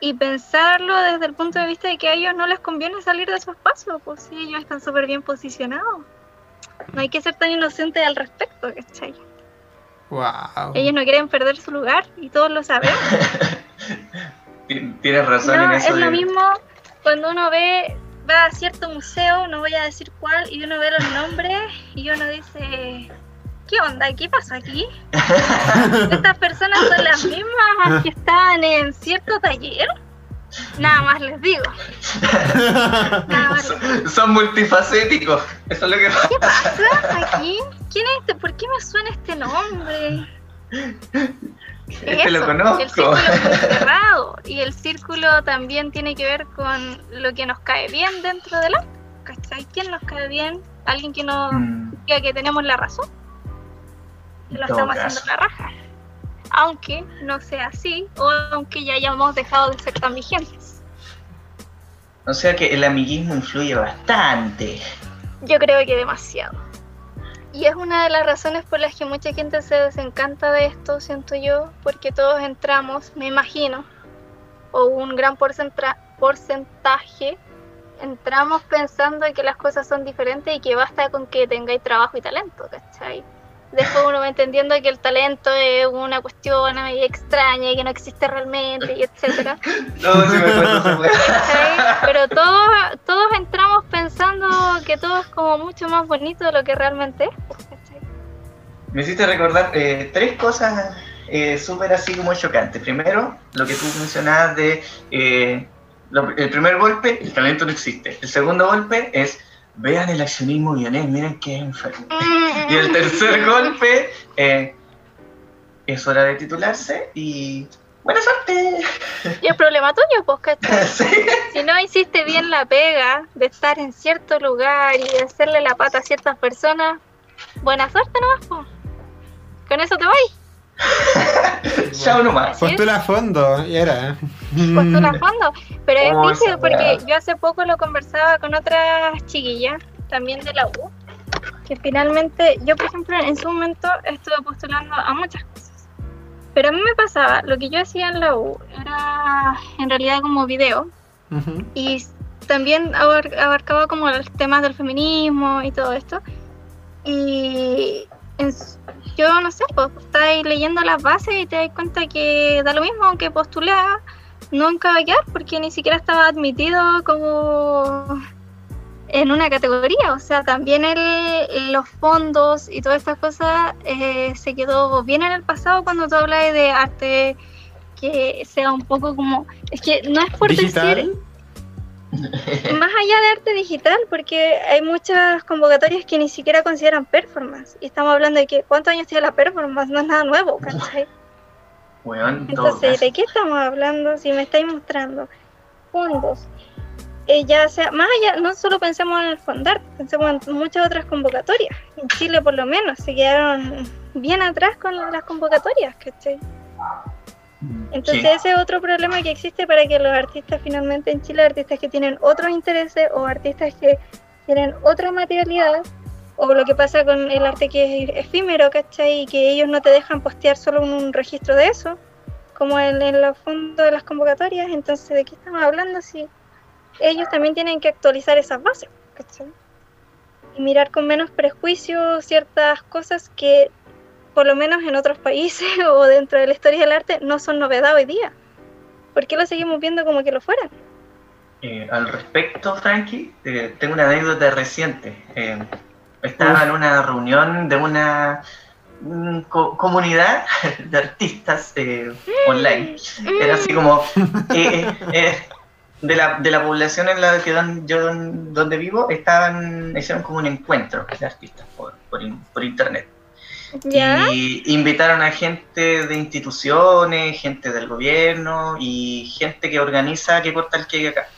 Y pensarlo desde el punto de vista de que a ellos no les conviene salir de su espacio, pues sí, ellos están súper bien posicionados. No hay que ser tan inocente al respecto, ¿cachai? Wow. Ellos no quieren perder su lugar y todos lo sabemos. Ti- Tienes razón No, en eso. es lo de- mismo cuando uno ve, va a cierto museo, no voy a decir cuál, y uno ve los nombres y uno dice, ¿qué onda? ¿Qué pasa aquí? Estas personas son las mismas que estaban en cierto taller. Nada más les digo. Les. Son, multifacéticos. Eso es lo que pasa. ¿Qué pasa aquí? ¿Quién es este? ¿Por qué me suena este nombre? Este lo conozco. El círculo es cerrado y el círculo también tiene que ver con lo que nos cae bien dentro del arte. ¿Cachai? ¿Quién nos cae bien? Alguien que nos Mm, diga que tenemos la razón. Que lo estamos caso. haciendo la raja. Aunque no sea así o aunque ya hayamos dejado de ser tan vigentes. O sea que el amiguismo influye bastante. Yo creo que demasiado. Y es una de las razones por las que mucha gente se desencanta de esto, siento yo, porque todos entramos, me imagino, o un gran porcentaje, entramos pensando que las cosas son diferentes y que basta con que tengáis trabajo y talento, ¿cachai? Después uno va entendiendo que el talento es una cuestión extraña y que no existe realmente y etcétera. Pero todos, todos entramos pensando que todo es como mucho más bonito de lo que realmente es. pues. Me hiciste recordar eh, tres cosas eh, súper así como chocantes. Primero, lo que tú mencionabas de eh, lo- el primer golpe, el talento no existe. El segundo golpe es vean el accionismo guionés, miren qué enfermo. Y el tercer golpe, eh, es hora de titularse y Buena suerte. Y el problema tuyo, pues, ¿cachai? Sí. Si no hiciste bien la pega de estar en cierto lugar y de hacerle la pata a ciertas personas, buena suerte nomás, pues. Con eso te voy. Chao nomás. Postula a fondo, y era. Postula a fondo. Pero es Oh, difícil esa porque yo hace poco lo conversaba con otras chiquillas, también de la U, que finalmente, yo por ejemplo en su momento estuve postulando a muchas cosas. Pero a mí me pasaba, lo que yo hacía en la U era en realidad como video, Ujú. y s- también abar- abarcaba como los temas del feminismo y todo esto. Y en s- yo no sé, pues estáis leyendo las bases y te das cuenta que da lo mismo, aunque postulaba, nunca va a quedar porque ni siquiera estaba admitido como en una categoría. O sea, también el, los fondos y todas estas cosas eh, se quedó bien en el pasado cuando tú hablas de arte que sea un poco como... Es que no es por decir. más allá de arte digital, porque hay muchas convocatorias que ni siquiera consideran performance. Y estamos hablando de que cuántos años tiene la performance, no es nada nuevo, ¿cachai? Entonces. ¿de qué estamos hablando? Si me estáis mostrando fondos, eh, ya sea, más allá, no solo pensemos en el fondar, pensemos en muchas otras convocatorias. En Chile, por lo menos, se quedaron bien atrás con las convocatorias, ¿cachai? Entonces Sí. ese es otro problema que existe para que los artistas finalmente en Chile, artistas que tienen otros intereses o artistas que tienen otra materialidad, o lo que pasa con el arte que es efímero, ¿cachai? Y que ellos no te dejan postear solo un registro de eso, como en, en los fondos de las convocatorias, entonces ¿de qué estamos hablando si ellos también tienen que actualizar esas bases, ¿cachai? Y mirar con menos prejuicio ciertas cosas que por lo menos en otros países o dentro de la historia del arte, no son novedad hoy día. ¿Por qué lo seguimos viendo como que lo fueran? Eh, al respecto, Frankie, eh, tengo una anécdota reciente. Eh, estaba en una reunión de una mm, co- comunidad de artistas eh, online. Era así como eh, de, la, de la población en la que don- yo don- donde vivo, estaban hicieron como un encuentro de artistas por, por internet. ¿Ya? Y invitaron a gente de instituciones, gente del gobierno y gente que organiza que corta el cake acá.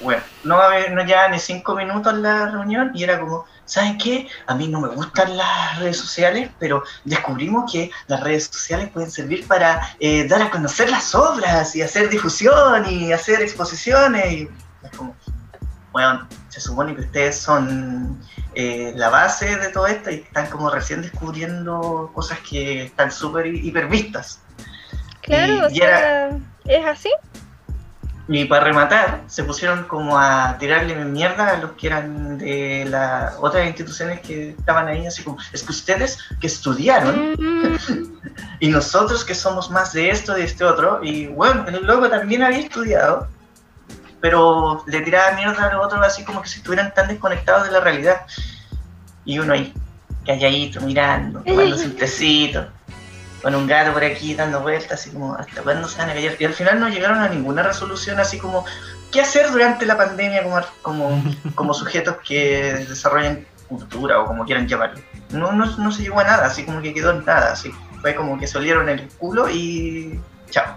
Bueno, no, no llevaba ni cinco minutos la reunión y era como, ¿saben qué? A mí no me gustan las redes sociales, pero descubrimos que las redes sociales pueden servir para eh, dar a conocer las obras y hacer difusión y hacer exposiciones. Y es como, bueno, se supone que ustedes son eh, la base de todo esto y están como recién descubriendo cosas que están súper hi- hipervistas. Claro, y- o y sea, es así. Y para rematar, se pusieron como a tirarle mierda a los que eran de las otras instituciones que estaban ahí, así como, es que ustedes que estudiaron Mm, y nosotros que somos más de esto, de este otro, y bueno, el loco también había estudiado, pero le tiraba mierda a los otros así como que si estuvieran tan desconectados de la realidad. Y uno ahí, calladito, mirando, tomándose un tecito, con un gato por aquí dando vueltas, así como, ¿hasta cuándo se van a callar? Y al final no llegaron a ninguna resolución así como, ¿qué hacer durante la pandemia como, como, como sujetos que desarrollan cultura o como quieran llamarlo? No, no, no se llegó a nada, así como que quedó en nada, así. Fue como que se olieron el culo y chao.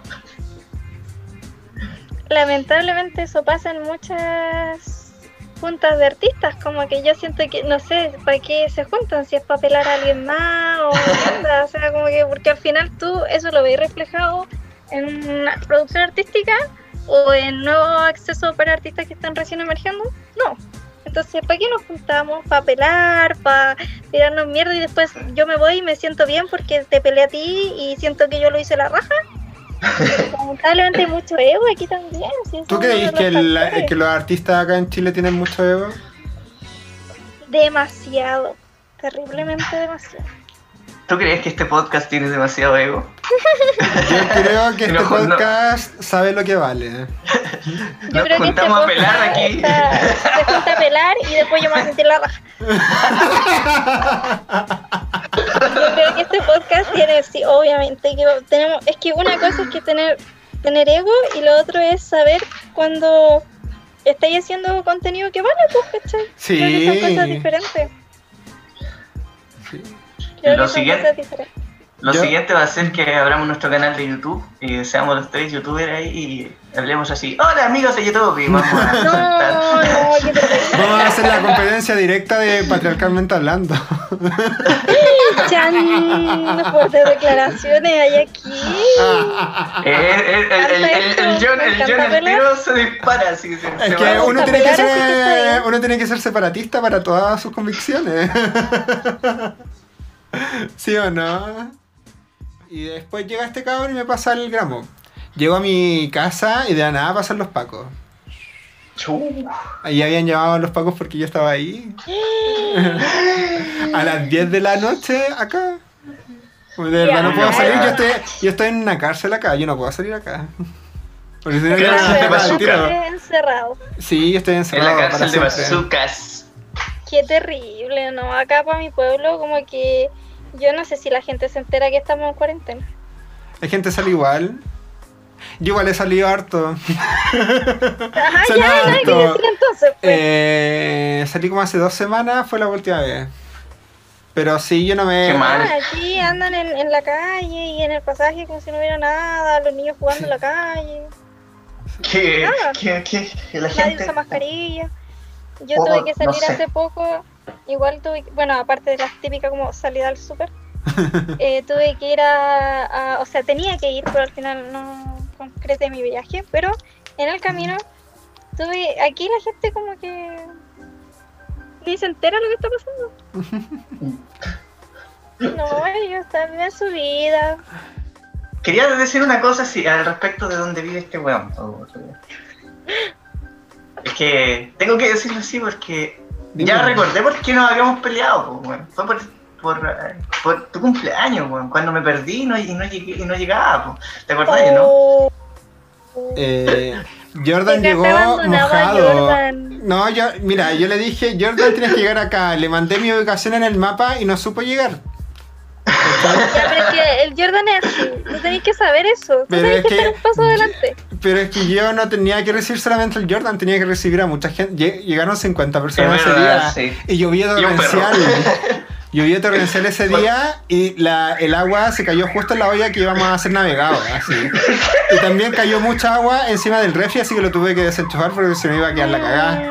Lamentablemente eso pasa en muchas juntas de artistas, como que yo siento que, no sé, ¿para qué se juntan? Si es para pelar a alguien más o onda, o sea, como que, porque al final tú eso lo veis reflejado en una producción artística o en nuevo acceso para artistas que están recién emergiendo, no. Entonces, ¿para qué nos juntamos? ¿Para pelar? ¿Para tirarnos mierda y después yo me voy y me siento bien porque te peleé a ti y siento que yo lo hice la raja? Lamentablemente hay mucho ego aquí también. si ¿Tú crees que, el- que los artistas acá en Chile tienen mucho ego? Demasiado. Terriblemente demasiado. ¿Tú crees que este podcast tiene demasiado ego? Yo creo que este no. podcast sabe lo que vale. Yo Nos creo que este juntamos a pelar podcast aquí. está- se junta a pelar y después yo me voy a sentir la raja. Yo creo que este podcast tiene, sí, obviamente, que tenemos, es que una cosa es que tener, tener ego y lo otro es saber cuando estáis haciendo contenido que vale, pues, ¿cachai? Sí. Creo que son cosas diferentes. Creo Lo siguiente-. Lo Yo- siguiente va a ser que abramos nuestro canal de YouTube y seamos los tres youtubers ahí y hablemos así. Hola amigos de YouTube y vamos a No, no. Vamos a hacer la competencia directa de patriarcalmente hablando. Chan, fuertes declaraciones hay aquí. Eh, eh, el, el, el, el, el John, el John el tiro se dispara así. Se, Es se que va. uno tiene que, ser, uno tiene que ser separatista para todas sus convicciones. ¿Sí o no? Y después llega este cabrón y me pasa el gramo. Llego a mi casa y de la nada pasan los pacos. Ahí habían llamado a los pacos porque yo estaba ahí. a las 10 de la noche acá. De verdad no puedo salir. Yo estoy, yo estoy en una cárcel acá. Yo no puedo salir acá. Porque si no, tiro. Estés encerrado. Sí, yo estoy En encerrado. la para cárcel de bazucas. Qué terrible, ¿no? Acá para mi pueblo, como que yo no sé si la gente se entera que estamos en cuarentena. Hay gente que sale igual. Yo igual he salido harto. Ajá, Salió ya, que harto. decir entonces. Pues. Eh, salí como hace dos semanas, fue la última vez. Pero sí, yo no me... Qué mal. Ah, aquí andan en, en la calle y en el pasaje como si no hubiera nada, los niños jugando en la calle, Que, Ah. que, que, la nadie gente. usa mascarilla. Yo tuve que no salir sé. hace poco, igual tuve, bueno, aparte de la típica como salida al súper, eh, tuve que ir a, a- o sea, tenía que ir, pero al final no concreté mi viaje, pero en el camino tuve, aquí la gente como que ni se entera lo que está pasando. No, ellos están en su vida. Quería decir una cosa así, al respecto de dónde vive este weón. Es que tengo que decirlo así porque Dime. ya recordé por qué nos habíamos peleado, pues, weón. Fue por, por, por tu cumpleaños, weón. Cuando me perdí y no, y no, llegué, y no llegaba, pues. ¿Te acordás, no? Oh, Eh, Jordan llegó mojado. Jordan. No, yo, mira, yo le dije, Jordan tienes que llegar acá. Le mandé mi ubicación en el mapa y no supo llegar. Ya, pero es que el Jordan es así. Tú tenés que saber eso. Tú Pero tenés es que, que- estar un paso adelante. Pero es que yo no tenía que recibir solamente al Jordan, tenía que recibir a mucha gente. Lle- Llegaron 50 personas Es ese verdad, día. sí. Y llovía torrencial. Llovía torrencial ese día y la, el agua se cayó justo en la olla que íbamos a hacer navegado. Así. Y también cayó mucha agua encima del refri, así que lo tuve que desenchufar porque se me iba a quedar la cagada.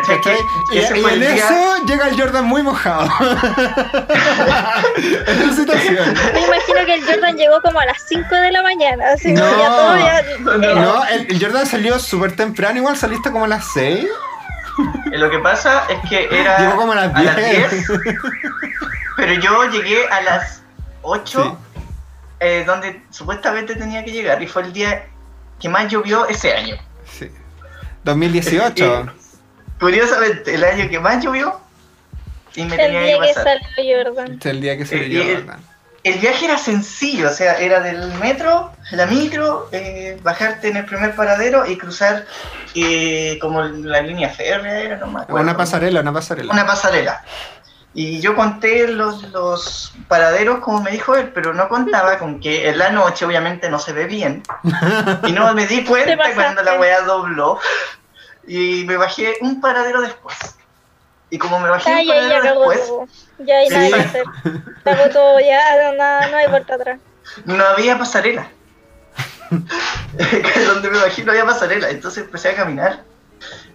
¿Cachai? ¿Cachai? Que Y, ese y fue el en día. eso llega el Jordan muy mojado. Esa situación. Me imagino que el Jordan llegó como a las 5 de la mañana. Así No. ya todo ya. No, No, el, el Jordan salió súper temprano, igual saliste como a las 6. Eh, Lo que pasa es que era Llegó como a las 10. pero yo llegué a las 8, Sí. eh, donde supuestamente tenía que llegar, y fue el día que más llovió ese año. Sí. 2018. Curiosamente, el año que más llovió, y me El tenía día que que pasar. salió Jordan. Este es el día que se Eh, Jordan. El viaje era sencillo, o sea, era del metro, la micro, eh, bajarte en el primer paradero y cruzar eh, como la línea férrea, era, no me acuerdo. Una pasarela, una pasarela. una pasarela. Y yo conté los, los paraderos como me dijo él, pero no contaba con que en la noche obviamente no se ve bien. Y no me di cuenta cuando la weá dobló. Y me bajé un paradero después. Y como me bajé Ah, un ya, ya paradero acabó después, todo. Ya hay nada que hacer. Todo, ya no, no, no hay vuelta atrás. no había pasarela. Donde me bajé no había pasarela. Entonces empecé a caminar.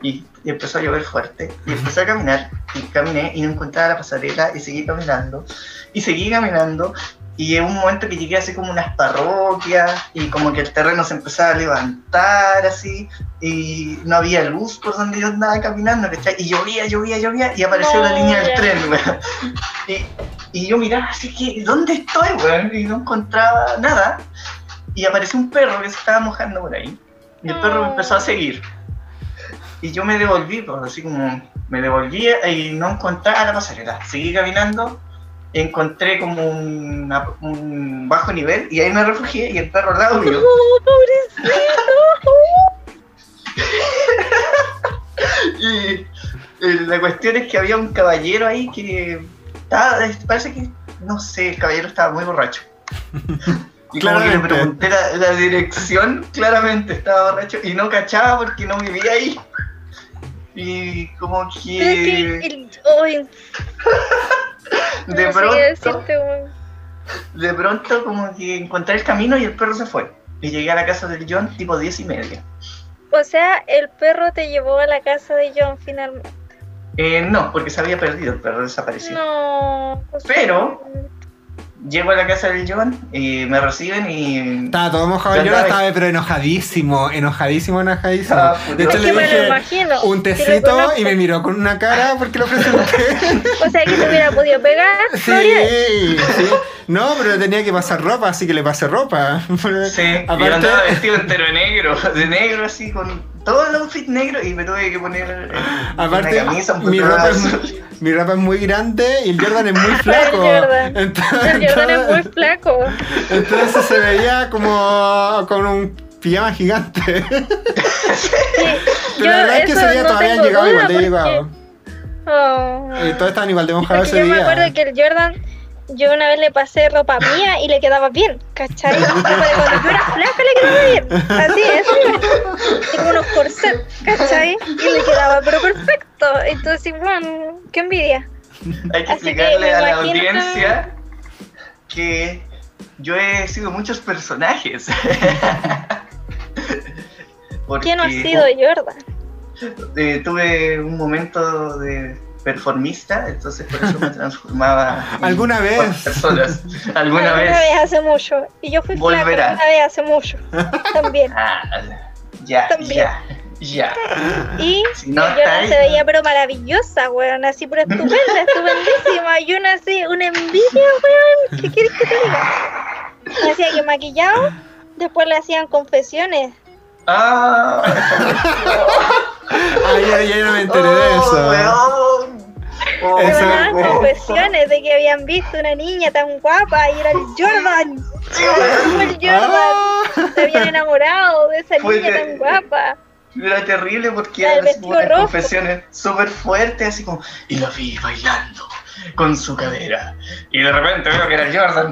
Y, y empezó a llover fuerte. Y empecé a caminar. Y caminé y no encontraba la pasarela. Y seguí caminando. Y seguí caminando. Y en un momento que llegué así como unas parroquias. Y como que el terreno se empezaba a levantar así. Y no había luz por donde yo andaba caminando. ¿cachai? Y llovía, llovía, llovía. Y apareció la No, línea del tren, weón. Y, y yo miraba así que, ¿dónde estoy, weón? Y no encontraba nada. Y apareció un perro que se estaba mojando por ahí. Y el perro me empezó a seguir. Y yo me devolví, pues, así como me devolví y no encontraba la pasarela. Seguí caminando, encontré como una- un bajo nivel y ahí me refugié y el perro al lado mío. ¡Oh, pobrecito! Y eh, la cuestión es que había un caballero ahí que estaba, parece que, no sé, el caballero estaba muy borracho. Y como que le Claramente. pregunté la, la dirección, claramente estaba borracho y no cachaba porque no vivía ahí. Y como que el- de no pronto, decirte, de pronto como que encontré el camino y el perro se fue. Y llegué a la casa del John tipo diez y media. O sea, el perro te llevó a la casa de John finalmente. Eh, no, porque se había perdido, el perro desapareció. No. pues, Pero- Llego a la casa del John y me reciben y... Estaba todo mojado yo andaba- estaba pero enojadísimo, enojadísimo, enojadísimo. Ah, de hecho le dije imagino. un tecito y me miró con una cara porque lo presenté. O sea, que te hubiera podido pegar. Sí, sí. No, pero le tenía que pasar ropa, así que le pasé ropa. Sí, yo Aparte- andaba vestido entero de negro, de negro así, con todo el outfit negro y me tuve que poner eh, Aparte, una camisa, un mi ropa, es, azul. mi ropa es muy grande y el Jordan es muy flaco. Jordan. Entonces, El Jordan es muy flaco. entonces se veía como con un pijama gigante. Sí, Pero la verdad es que ese día no todavía han llegado igual de porque-. Oh. Y todos estaban igual de mojados porque ese yo me acuerdo día. que el Jordan, yo una vez le pasé ropa mía y le quedaba bien, ¿cachai? De cuando yo era flaca le quedaba bien, así es, como unos corsets, ¿cachai? Y le quedaba pero perfecto, entonces, bueno, qué envidia. Hay que Así que explicarle me a la audiencia que yo he sido muchos personajes. Porque, ¿Quién no ha sido Jordan? eh, tuve un momento de performista, entonces por eso me transformaba en ¿Alguna vez? personas. ¿Alguna vez? hace mucho. Y yo fui Volverá. flaca una vez hace mucho, también. Ah, ya, También. ya, ya. Y Si no yo no se veía pero maravillosa, weón, así pero estupenda, estupendísima. Y una así, una envidia, weón, ¿qué quieres que te diga? Me hacía que maquillado, después le hacían confesiones. Ah, Ay, ya, ya no me enteré de oh, eso. weón. Oh, Me mandaban confesiones de que habían visto una niña tan guapa y era el Jordan. Fue el Jordan. Ah. Se habían enamorado de esa Fue niña de- tan guapa. Era terrible porque La eran confesiones súper fuertes, así como, y lo vi bailando con su cadera. Y de repente veo que era Jordan.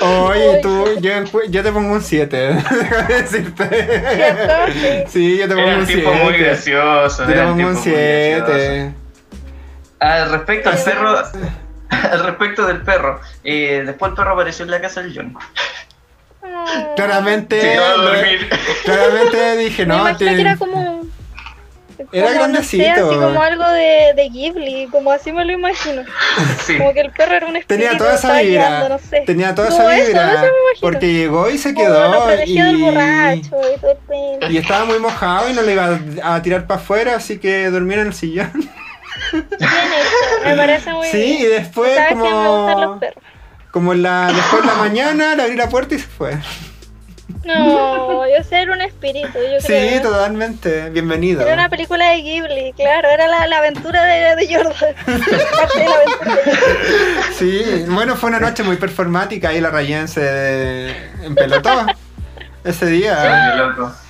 Oye, tú, yo, yo te pongo un 7, déjame decirte. Sí. Yo te pongo Era un un 7. tipo muy gracioso. Yo te pongo un tipo muy gracioso. 7. Al respecto al perro, al respecto del perro, eh, después el perro apareció en la casa del John. Claramente, claramente dije, Me no, imagino te- que era como. Era como, no sé, grandecito. así como algo de, de Ghibli, como así me lo imagino. Sí. Como que el perro era un espíritu. tenía toda esa vibra. guiando, no sé. Tenía toda Como esa eso, vibra. eso me imagino. porque llegó y se Como quedó. del y, borracho y y estaba muy mojado y no le iba a, a tirar para afuera, así que durmió en el sillón. Bien hecho, me parece muy Sí, bien. y después ¿Sabes que me gustan los como, perros? como en la, después de la mañana le abrí la puerta y se fue. No, yo sé, era un espíritu, yo Sí, creo. totalmente. Bienvenido. Era una película de Ghibli, claro, era la, la aventura de, de Jordan. Sí, bueno, fue una noche muy performática y la Rayen se empelotó ese día.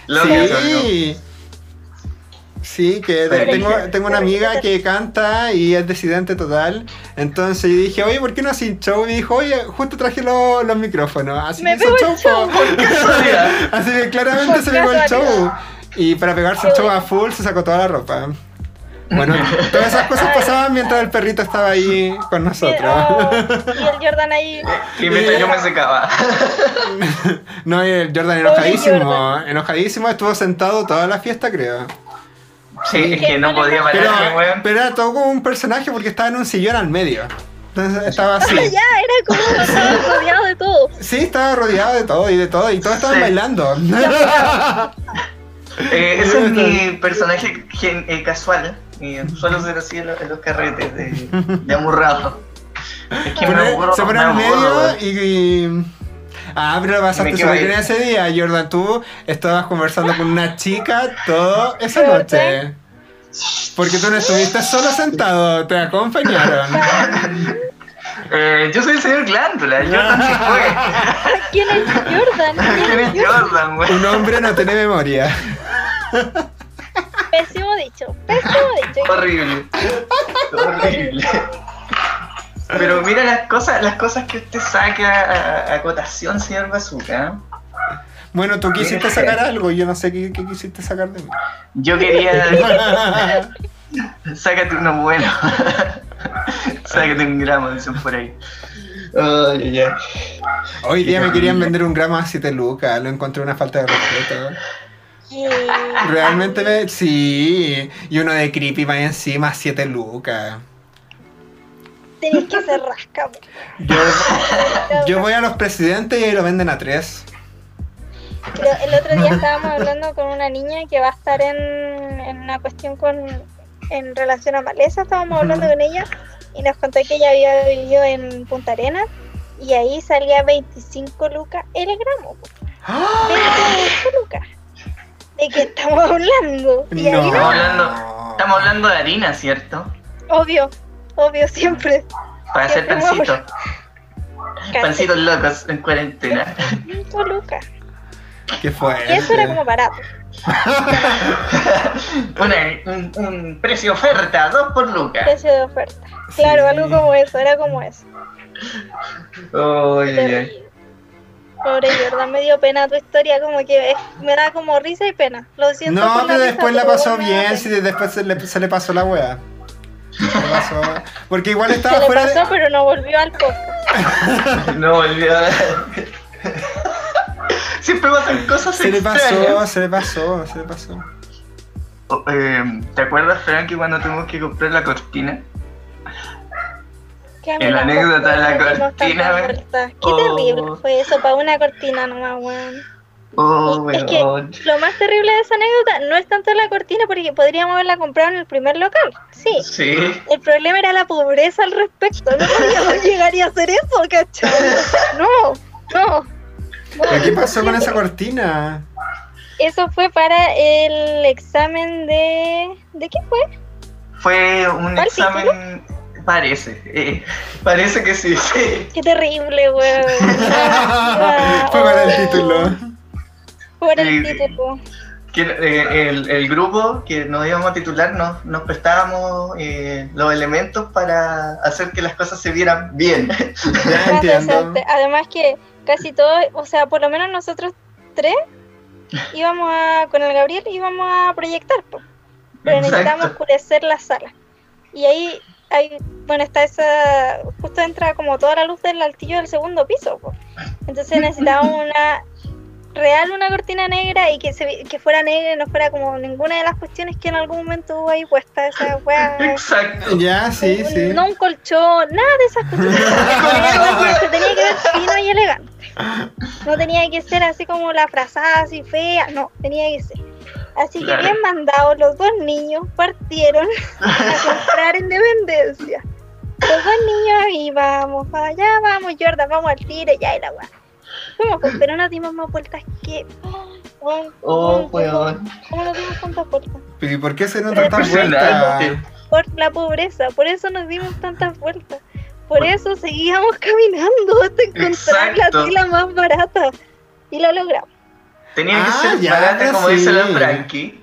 Se. Sí. Sí, que Pero tengo, tengo una amiga que- canta y es disidente total. Entonces yo dije, oye, ¿por qué no sin show? Y me dijo, oye, justo traje lo- los micrófonos. Así Me que hizo pegó el show. Así que claramente se pegó el show. Y para pegarse el show a full se sacó toda la ropa. Bueno, todas esas cosas pasaban mientras el perrito estaba ahí con nosotros. Oh, y el Jordan ahí. Y mientras yo me secaba. No, y el Jordan enojadísimo. Enojadísimo, estuvo sentado toda la fiesta, creo. Sí, es que no podía Pero, weón. pero era todo como un personaje porque estaba en un sillón al medio. Entonces estaba así. Ah, ya, era como estaba rodeado de todo. Sí, estaba rodeado de todo y de todo. Y todos estaban Sí. bailando. Eh, ese es mi personaje gen- eh, casual. Y suelo ser así en, lo- en los carretes de, de amurrado. Es que me aburro, se pone me al aburro, medio y- Ah, pero lo pasaste súper bien ese día, Jordan. Tú estabas conversando con una chica toda esa ¿Por noche. Porque tú no estuviste solo sentado, te acompañaron. Eh, yo soy el señor Glándula, Jordan se fue. ¿Quién es Jordan? ¿Quién es Jordan, weón? Un hombre no tiene memoria. Pésimo dicho, pésimo dicho. Horrible. Horrible. Pero mira las cosas, las cosas que usted saca a, a cotación, señor Bazooka. Bueno, tú quisiste sacar algo yo no sé qué, qué quisiste sacar de mí. Yo quería. Sácate uno bueno. Sácate un gramo, dicen por ahí. Hoy día me querían vender un gramo a 7 lucas, lo encontré una falta de respeto. Realmente me... Sí, y uno de creepy más encima, 7 lucas. Tenéis que ser rasca. Yo, yo voy a los presidentes y ahí lo venden a 3. Pero el otro día estábamos hablando con una niña que va a estar en, en una cuestión con en relación a maleza, estábamos hablando con ella y nos contó que ella había vivido en Punta Arenas y ahí salía 25 lucas el gramo. po. 25 lucas. ¿De qué estamos hablando? No, Estamos hablando, estamos hablando de harina, ¿cierto? obvio, obvio siempre. Para hacer pancito. Pancitos locos en cuarentena. 25 lucas. ¿Qué fue? Y eso era como barato. Una- un, un precio oferta, dos por lucas. Precio de oferta. Claro, Sí. algo como eso, era como eso. Terrible. Pobre Jordan, me dio pena tu historia, como que es- me da como risa y pena. Lo siento. No, pero después la pasó bien, sí, después se le, se le pasó la wea. Pasó. Porque igual estaba Se le fuera pasó, de... pero no volvió al podcast. No volvió a... Siempre pasan cosas Se le pasó, se le pasó, se le pasó. Oh, eh, ¿Te acuerdas, Frankie, cuando tuvimos que comprar la cortina? En la anécdota de la cortina. Qué Oh. terrible fue eso, para una cortina nomás, weón. Oh, es que lo más terrible de esa anécdota no es tanto la cortina, porque podríamos haberla comprado en el primer local. Sí. Sí. El problema era la pobreza al respecto. No podíamos llegar y hacer eso, ¿cachai? No, no. no. ¿Pero qué pasó con esa cortina? Eso fue para el examen de... ¿De qué fue? Fue un ¿Al examen... Parece, eh, parece que sí, sí. Qué terrible, weón. Fue para el título. Por el título. Que, eh, el, el grupo que nos íbamos a titular nos, nos prestábamos eh, los elementos para hacer que las cosas se vieran bien. Además que casi todos, o sea, por lo menos nosotros tres íbamos a, con el Gabriel íbamos a proyectar, pero necesitamos Exacto. oscurecer la sala. Y ahí, hay, bueno, está esa, justo entra como toda la luz del altillo del segundo piso, po. entonces necesitábamos una real una cortina negra y que se vi- que fuera negra y no fuera como ninguna de las cuestiones que en algún momento hubo ahí puesta esa weá. Exacto. Ya, sí, Un- sí. No un colchón, nada de esas que se tenía que ver fino y elegante. No tenía que ser así como la frazada así fea, no, tenía que ser. Así Claro. que bien mandados, los dos niños partieron a comprar independencia. Los dos niños ahí vamos, para allá vamos, Jordan, vamos al tiro, ya y la weá. Pero nos dimos más vueltas que. Oh, weón. ¿Cómo nos dimos tantas vueltas? Pero ¿y por qué se notan tan Impresionante. vueltas? por la pobreza, por eso nos dimos tantas vueltas. Por eso seguíamos caminando hasta encontrar Exacto. la tela más barata. Y lo logramos. Tenía que Ah, ser barata, como sí. dice la Frankie.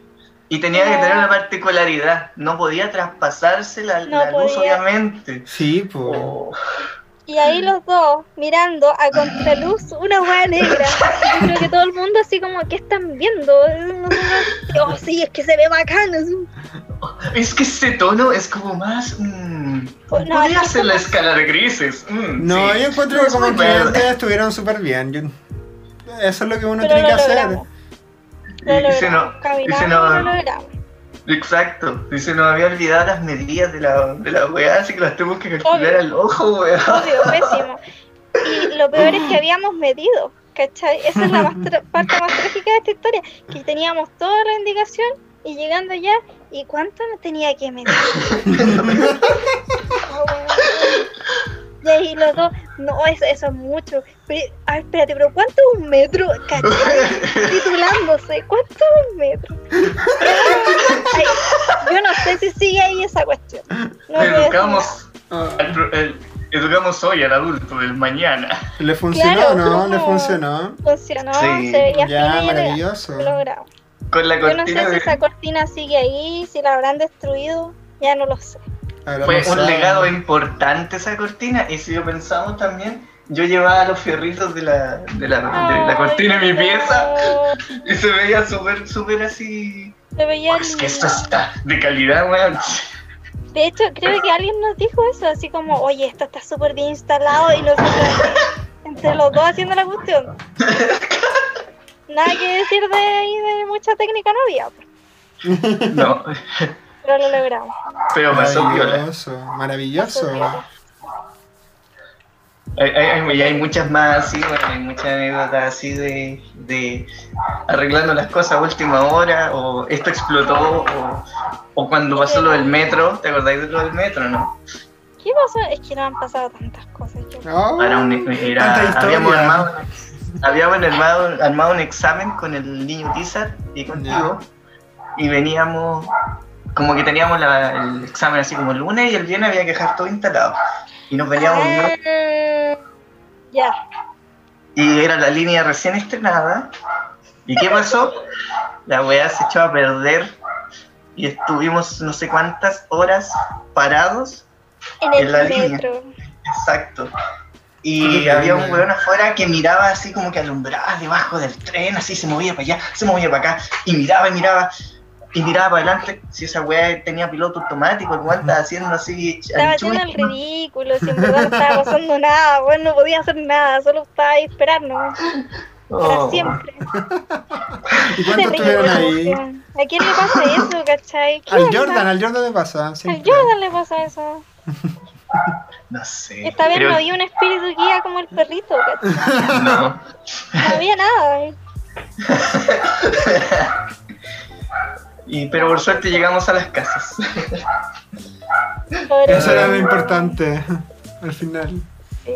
Y tenía que tener una particularidad. No podía traspasarse la, No la luz, podía. obviamente. Sí, pues. Oh. Y ahí los dos mirando a contraluz una hueá negra. Yo creo que todo el mundo así como, ¿qué están viendo? Oh sí, es que se ve bacán. así. Es que ese tono es como más. mm, Pues no, podría ser la escala de grises. mm, No, sí. yo encuentro No, que como verde. clientes estuvieron súper bien. Yo- Eso es lo que uno Pero tiene lo que hacer. logramos. Lo Y- logramos. no- Caminamos y no- lo logramos. Exacto. Se nos había olvidado las medidas de la, de la weá, así que las tenemos que calcular Obvio. al ojo, weá. Obvio, pésimo. Y lo peor es que habíamos medido, ¿cachai? Esa es la más parte más trágica de esta historia, que teníamos toda la indicación y llegando allá, ¿y cuánto me tenía que medir? Y ahí los dos, no, eso, eso es mucho. Pero, a ver, espérate, pero ¿cuánto es un metro? ¿Cachai? Titulándose, ¿cuánto es un metro? Ay, yo no sé si sigue ahí esa cuestión. No educamos, Ah, al pro- el- educamos hoy al adulto del mañana. ¿Le funcionó Claro, no? ¿Le funcionó? Funcionó, Sí. se veía fino Ya, maravilloso. lo logramos. Con la Yo no cortina sé si esa cortina sigue ahí, si la habrán destruido, ya no lo sé. Fue un legado importante esa cortina. Y si lo pensamos también, yo llevaba los fierritos de la, de la, de la Ay, cortina en mi no. pieza y se veía súper, súper así Se veía Es que esto está de calidad, weón. De hecho, creo que alguien nos dijo eso, así como, oye, esto está súper bien instalado y nosotros entre los dos haciendo la cuestión. Nada que decir de ahí de mucha técnica no había, No, pero lo logramos. pero pasó. Maravilloso, maravilloso. Pasó piola. Hay, hay, hay- hay muchas más así, bueno, hay muchas anécdotas así de, de arreglando las cosas a última hora, o esto explotó, o, o cuando pasó lo del metro, ¿te acordáis de lo del metro, no? ¿Qué pasó? Es que no han pasado tantas cosas. que- Oh, Era un, era- habíamos, armado, habíamos armado, armado un examen con el niño Tizar y contigo, y veníamos, como que teníamos la- el examen así como el lunes y el viernes había que dejar todo instalado. Y nos veníamos. Ah, Ya. y era la línea recién estrenada. ¿Y qué pasó? La weá se echó a perder y estuvimos no sé cuántas horas parados. En En el la línea. Exacto. Y había un weón afuera que miraba así como que alumbraba debajo del tren, así se movía para allá, se movía para acá, y miraba y miraba, y miraba para adelante. Si esa weá tenía piloto automático, el weón estaba haciendo así. Estaba al haciendo el ridículo, si en verdad no estaba pasando nada, bueno, no podía hacer nada, solo estaba ahí esperando para Oh. siempre. ¿Y Qué cuántos terrible, estuvieron ahí? weón. ¿A quién le pasa eso, cachai? ¿Qué Al? Jordan, al Jordan le pasa. Al. Jordan le pasa eso. No sé. Esta vez creo- no había un espíritu guía como el perrito, ¿cachai? No. No había nada. Y, pero por suerte llegamos a las casas. Eso era lo importante. Al final. Sí,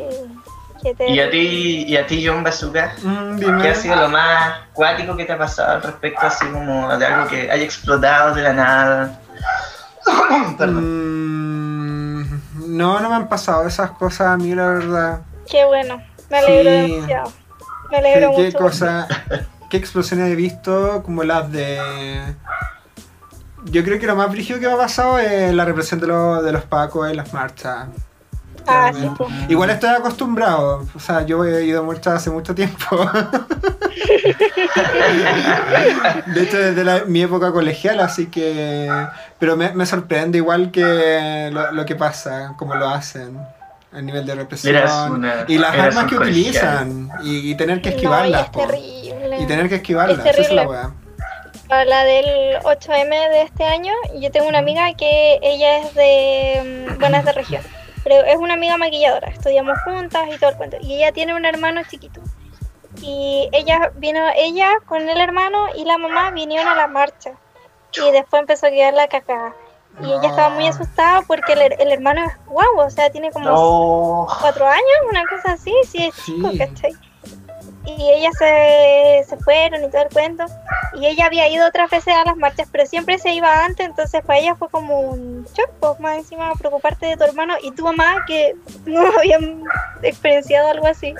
qué Y a ti, y a ti John Bazooka, Mm, ¿qué ha sido lo más cuático que te ha pasado al respecto, así como de algo que haya explotado de la nada? Perdón. Mm, no, no me han pasado esas cosas a mí, la verdad. Qué bueno. Me alegro Sí. demasiado. Me ¿Qué, alegro qué mucho. cosa, qué explosiones he visto como las de... Yo creo que lo más brígido que me ha pasado es la represión de, los- de los pacos en las marchas. Ah, sí, pues. Igual estoy acostumbrado, o sea, yo he ido a marchas hace mucho tiempo. de hecho, desde la- mi época colegial, así que... Pero me, me sorprende igual que lo, lo que pasa, cómo lo hacen, el nivel de represión. Una- y las armas que colegial. utilizan, y, y tener que No, y esquivarlas. es po. terrible. Y tener que esquivarlas, Es esa es la weá. Para la del 8M de este año, yo tengo una amiga que ella es de, mm, bueno, es de región, pero es una amiga maquilladora, estudiamos juntas y todo el cuento, y ella tiene un hermano chiquito. Y ella vino, ella con el hermano y la mamá vinieron a la marcha. Y después empezó a quedar la cacada. Y ella estaba muy No. asustada porque el, el hermano es guau, o sea, tiene como No. cuatro años, una cosa así, sí es chico, Sí. ¿cachai? Y ellas se, se fueron y todo el cuento. Y ella había ido otras veces a las marchas, pero siempre se iba antes, entonces para ella fue como un shock, pues más encima preocuparte de tu hermano y tu mamá que no habían experienciado algo así.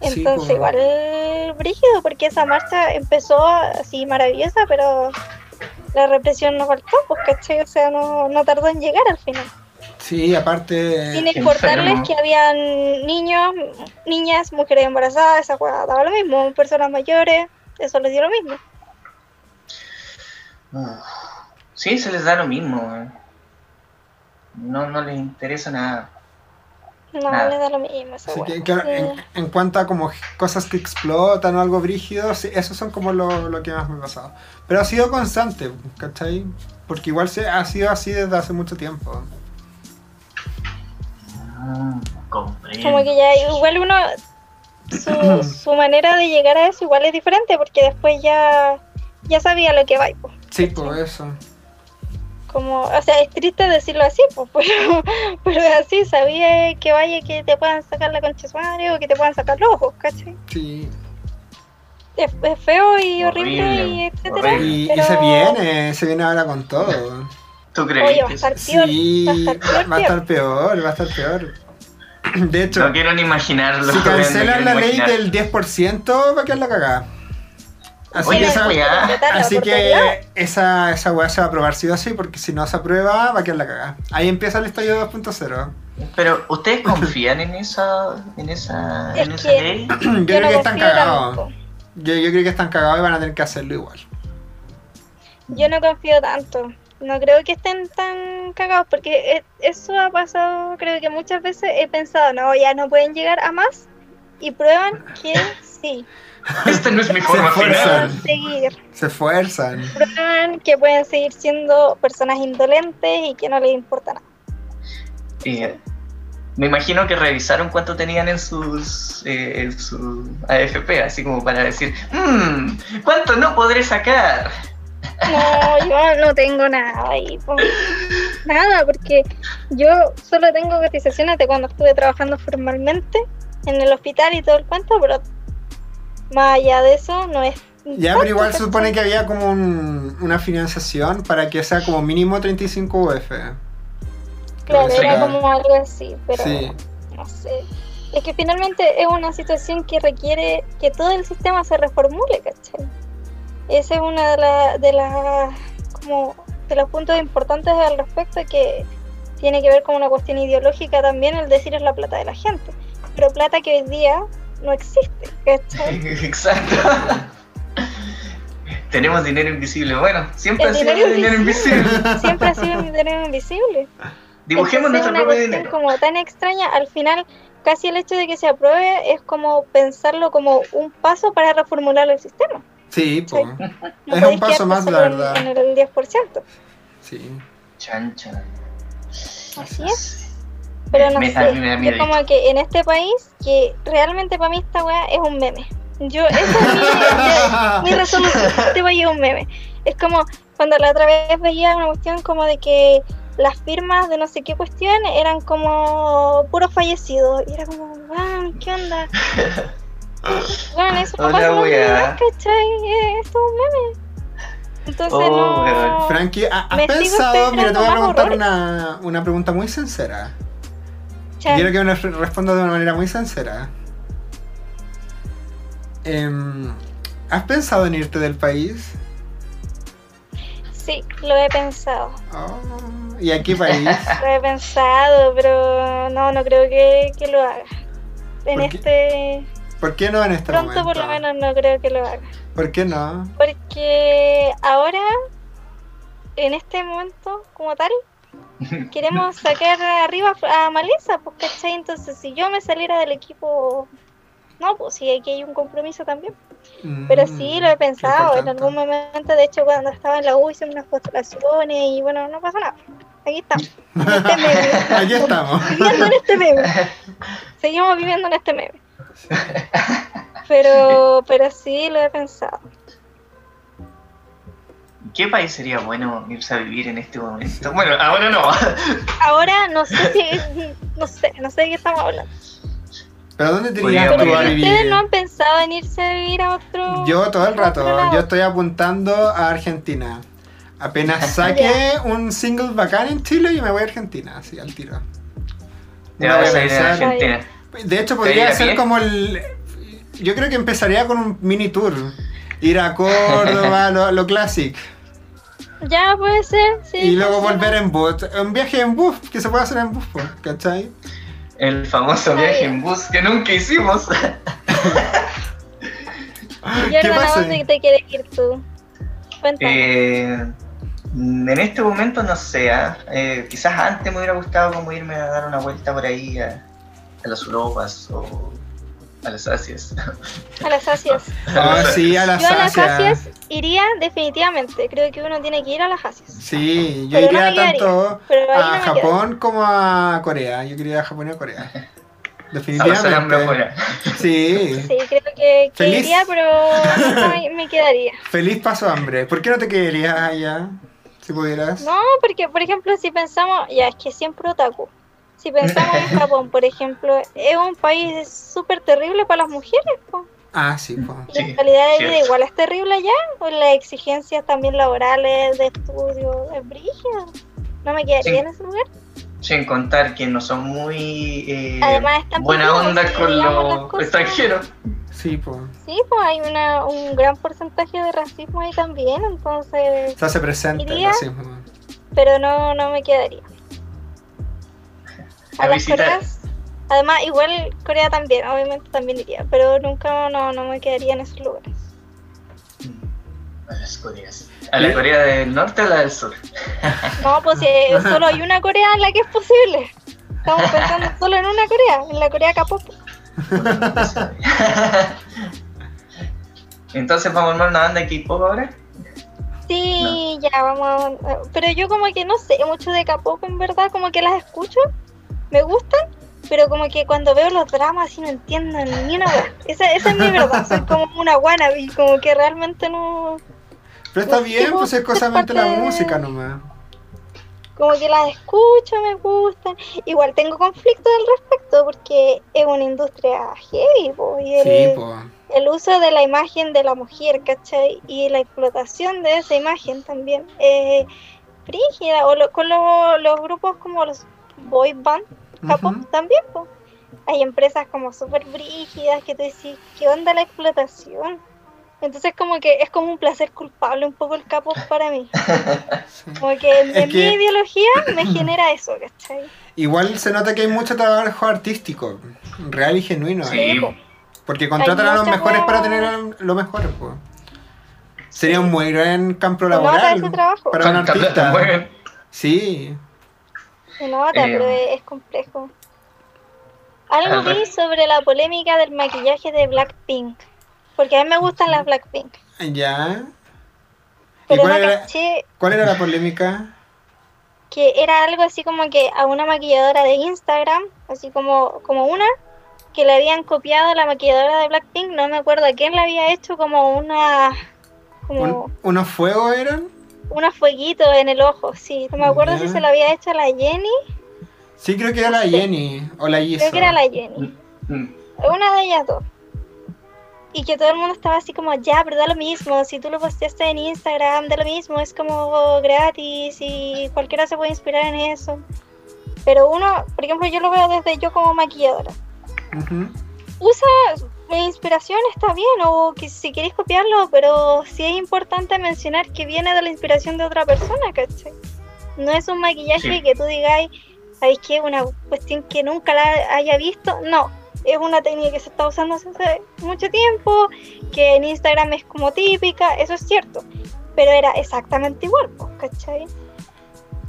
Sí, Entonces pues. igual brígido, porque esa marcha empezó así maravillosa, pero la represión no faltó, pues ¿cachai? O sea, no, no tardó en llegar al final. Sí, aparte... Sin importarles enfermo. que habían niños, niñas, mujeres embarazadas, esa cosa daba lo mismo, personas mayores, eso les dio lo mismo. Uf. Sí, se les da lo mismo. weón. No, no les interesa nada. No Nada. les da lo mismo esa Sí, wea. que- claro, Sí. en, en cuanto a como cosas que explotan o algo brígido, sí, esos son como lo, lo que más me ha pasado. Pero ha sido constante, ¿cachai? Porque igual se, ha sido así desde hace mucho tiempo. Mm, comprendo. Como que ya igual uno, su, su manera de llegar a eso igual es diferente, porque después ya, ya sabía lo que va. Pues. Sí, por eso. Como, o sea, es triste decirlo así, pues, pero, pero es así, sabía que vaya que te puedan sacar la concha de su madre o que te puedan sacar los ojos, ¿cachai? Sí. Es, es feo y horrible, Horrible, y etcétera. horrible. Y, y pero- se viene, se viene ahora con todo. ¿Tú Oye, crees? va a estar sí? peor, Sí, va a estar peor, va a estar peor. De hecho, No quiero ni imaginarlo. si cancelan la ley imaginar. del 10%, va a quedar la cagada. Así Oye, que, esa esa, weá. Apretarla así que esa, esa weá se va a aprobar sí o sí, porque si no se aprueba, va a quedar la cagada. Ahí empieza el estallido 2.0. Pero, ¿ustedes confían en esa, en esa, Es en esa ley? Yo, Yo creo no que están cagados. Yo, yo creo que están cagados y van a tener que hacerlo igual. Yo no confío tanto. No creo que estén tan cagados porque e- eso ha pasado, creo que muchas veces he pensado, no, ya no pueden llegar a más y prueban que sí. Esta no es mi forma esfuerzan. final. Pueden seguir, Se esfuerzan. prueban que pueden seguir siendo personas indolentes y que no les importa nada. Eh, me imagino que revisaron cuánto tenían en sus eh, en su AFP, así como para decir, "Mm, ¿cuánto no podré sacar? No, yo no tengo nada ahí. Nada, porque yo solo tengo cotizaciones de cuando estuve trabajando formalmente en el hospital y todo el cuento, pero más allá de eso no es. Ya, pero igual se supone que había como un- una financiación para que sea como mínimo 35 UF. Claro, era como algo así, pero Sí. no sé. Es que finalmente es una situación que requiere que todo el sistema se reformule, ¿cachai? Ese es uno de, la- de las como de los puntos importantes al respecto que tiene que ver con una cuestión ideológica también el decir es la plata de la gente. Pero plata que hoy día no existe, ¿cachai? Exacto. Tenemos dinero invisible. Bueno, siempre El ha sido dinero dinero invisible. Siempre ha sido dinero invisible. Dibujemos nuestro una propio dinero. como tan extraña, al final casi el hecho de que se apruebe es como pensarlo como un paso para reformular el sistema. Sí, Sí. po. No Es un paso más, la verdad. En, el 10%. Sí. Chan, chan. Así es. Pero no Me- sé, me es como que en este país, que realmente para mí esta weá es un meme. Yo, esa es mi, mi resolución, este país es un meme. Es como cuando la otra vez veía una cuestión como de que las firmas de no sé qué cuestión eran como puros fallecidos. Y era como, weón, ¿qué onda? Bueno, eso no Hola, pasa realidad, ¿cachai? Esto es un meme. Entonces Oh, no... Frankie, ¿ha- ¿has pensado? Mira, te voy a preguntar una, una pregunta muy sincera. Quiero que me re- respondas de una manera muy sincera. Em, ¿Has pensado en irte del país? Sí, lo he pensado. Oh, ¿Y a qué país? Lo he pensado, pero no, no creo que, que lo haga. En ¿Por qué? ¿Por qué no en este Pronto momento? por lo menos no creo que lo haga. ¿Por qué no? Porque ahora, en este momento, como tal, queremos sacar arriba a Maleza, pues, ¿cachai? Entonces, si yo me saliera del equipo. No, pues sí, aquí hay un compromiso también. Pero sí, lo he Mm, pensado. En algún momento, de hecho, cuando estaba en la U hice unas postulaciones y bueno, no pasa nada. Aquí estamos. En este meme. Aquí estamos. Viviendo en este meme. Seguimos viviendo en este meme. Pero, pero sí lo he pensado. ¿Qué país sería bueno irse a vivir en este momento? Bueno, ahora no. Ahora no sé si, no sé, no sé de qué estamos hablando. ¿Pero dónde te irías tú a vivir? ustedes no han pensado en irse a vivir a otro. Yo todo el rato, yo estoy apuntando a Argentina. Apenas saque un single bacán en Chile, yo me voy a Argentina, así al tiro. Te No voy vas a a ir a. Argentina. De hecho, ¿Te podría ser como el. Yo creo que empezaría con un mini tour. Ir a Córdoba, lo, lo classic. Ya puede ser, sí. y luego volver en bus. Un viaje en bus, que se puede hacer en bus, ¿cachai? El famoso viaje en bus que nunca hicimos. ¿Qué Jordan, ¿a pasa? dónde te quieres ir tú? Cuéntame. Eh, en este momento no sé, ¿ah? Eh, quizás antes me hubiera gustado como irme a dar una vuelta por ahí a, a las Europas o a las Asias. A las Asias. Ah, sí, a las Yo a las Asias. Iría definitivamente. Creo que uno tiene que ir a las Asias. Sí, yo Pero iría tanto a no Japón como a Corea. Yo quería ir a Japón y a Corea. A Definitivamente. afuera. Sí. Sí, creo que, iría, pero me quedaría. Feliz paso hambre. ¿Por qué no te quedarías allá? Si pudieras. No, porque, por ejemplo, si pensamos, ya es que siempre otaku. Si pensamos en Japón, por ejemplo, es un país súper terrible para las mujeres. po. Ah, sí, po. Sí, la calidad de vida igual es terrible allá, o las exigencias también laborales, de estudio, es brígido. No me quedaría Sí. en ese lugar. Sin contar que no son muy eh, Además, están buena onda con los extranjeros. Sí, po. Sí, pues hay una, un gran porcentaje de racismo ahí también, entonces, Se hace presente el racismo. pero no, no me quedaría. A, A las. Coreas, además, igual Corea también, obviamente también iría, pero nunca no, no me quedaría en esos lugares. a las Coreas. ¿A la Corea del Norte o la del Sur? No, pues eh, solo hay una Corea en la que es posible. Estamos pensando solo en una Corea, en la Corea K-pop. Entonces vamos a armar una banda de K-pop ahora. Sí, ya vamos. a- Pero yo como que no sé mucho de K-pop en verdad, como que las escucho, me gustan, pero como que cuando veo los dramas y no entiendo ni una wea. Esa, esa es mi verdad, soy como una wannabe, como que realmente no. Pero está bien, tipo, pues es cosa es mente la música nomás. Como que las escucho, me gustan. Igual tengo conflicto al respecto porque es una industria heavy, po, y el, Sí, pues. el uso de la imagen de la mujer, ¿cachai? Y la explotación de esa imagen también. Eh, frígida, o lo- con lo- los grupos como los boy band, K-pop también, po. Hay empresas como súper brígidas que te decís, ¿qué onda la explotación? Entonces como que es como un placer culpable un poco el K-pop para mí. Como que en, Es en que- mi ideología me genera eso, ¿cachai? Igual se nota que hay mucho trabajo artístico, real y genuino. Sí. ahí. po. Porque contratan a los mejores wea- para tener lo mejor. Pues. Sería un muy gran campo laboral ese trabajo. para un artista. Sí. Se nota, Eh, pero es, complejo. Algo vi sobre la polémica del maquillaje de Blackpink. Porque a mí me gustan las Blackpink. Ya. ¿Y Pero no cuál era, caché cuál era la polémica? que era algo así como que a una maquilladora de Instagram, así como, como una, que le habían copiado la maquilladora de Blackpink, no me acuerdo a quién le había hecho como una como ¿Un- ¿Unos fuegos eran? Unos fueguitos en el ojo, sí. No me acuerdo si se lo había hecho a la Jenny, Sí, creo que era la. Jenny. O la creo que era la Jenny. Mm, Una de ellas dos. Y que todo el mundo estaba así como, ya, pero da lo mismo, si tú lo posteaste en Instagram, da lo mismo, es como gratis y cualquiera se puede inspirar en eso. Pero uno, por ejemplo, yo lo veo desde yo como maquilladora. Usa mi inspiración, está bien, o que si queréis copiarlo, pero sí es importante mencionar que viene de la inspiración de otra persona, ¿cachai? No es un maquillaje Sí. que tú digáis, ¿sabéis qué? Una cuestión que nunca la haya visto. No, es una técnica que se está usando hace mucho tiempo, que en Instagram es como típica, eso es cierto. Pero era exactamente igual, pues, ¿cachai?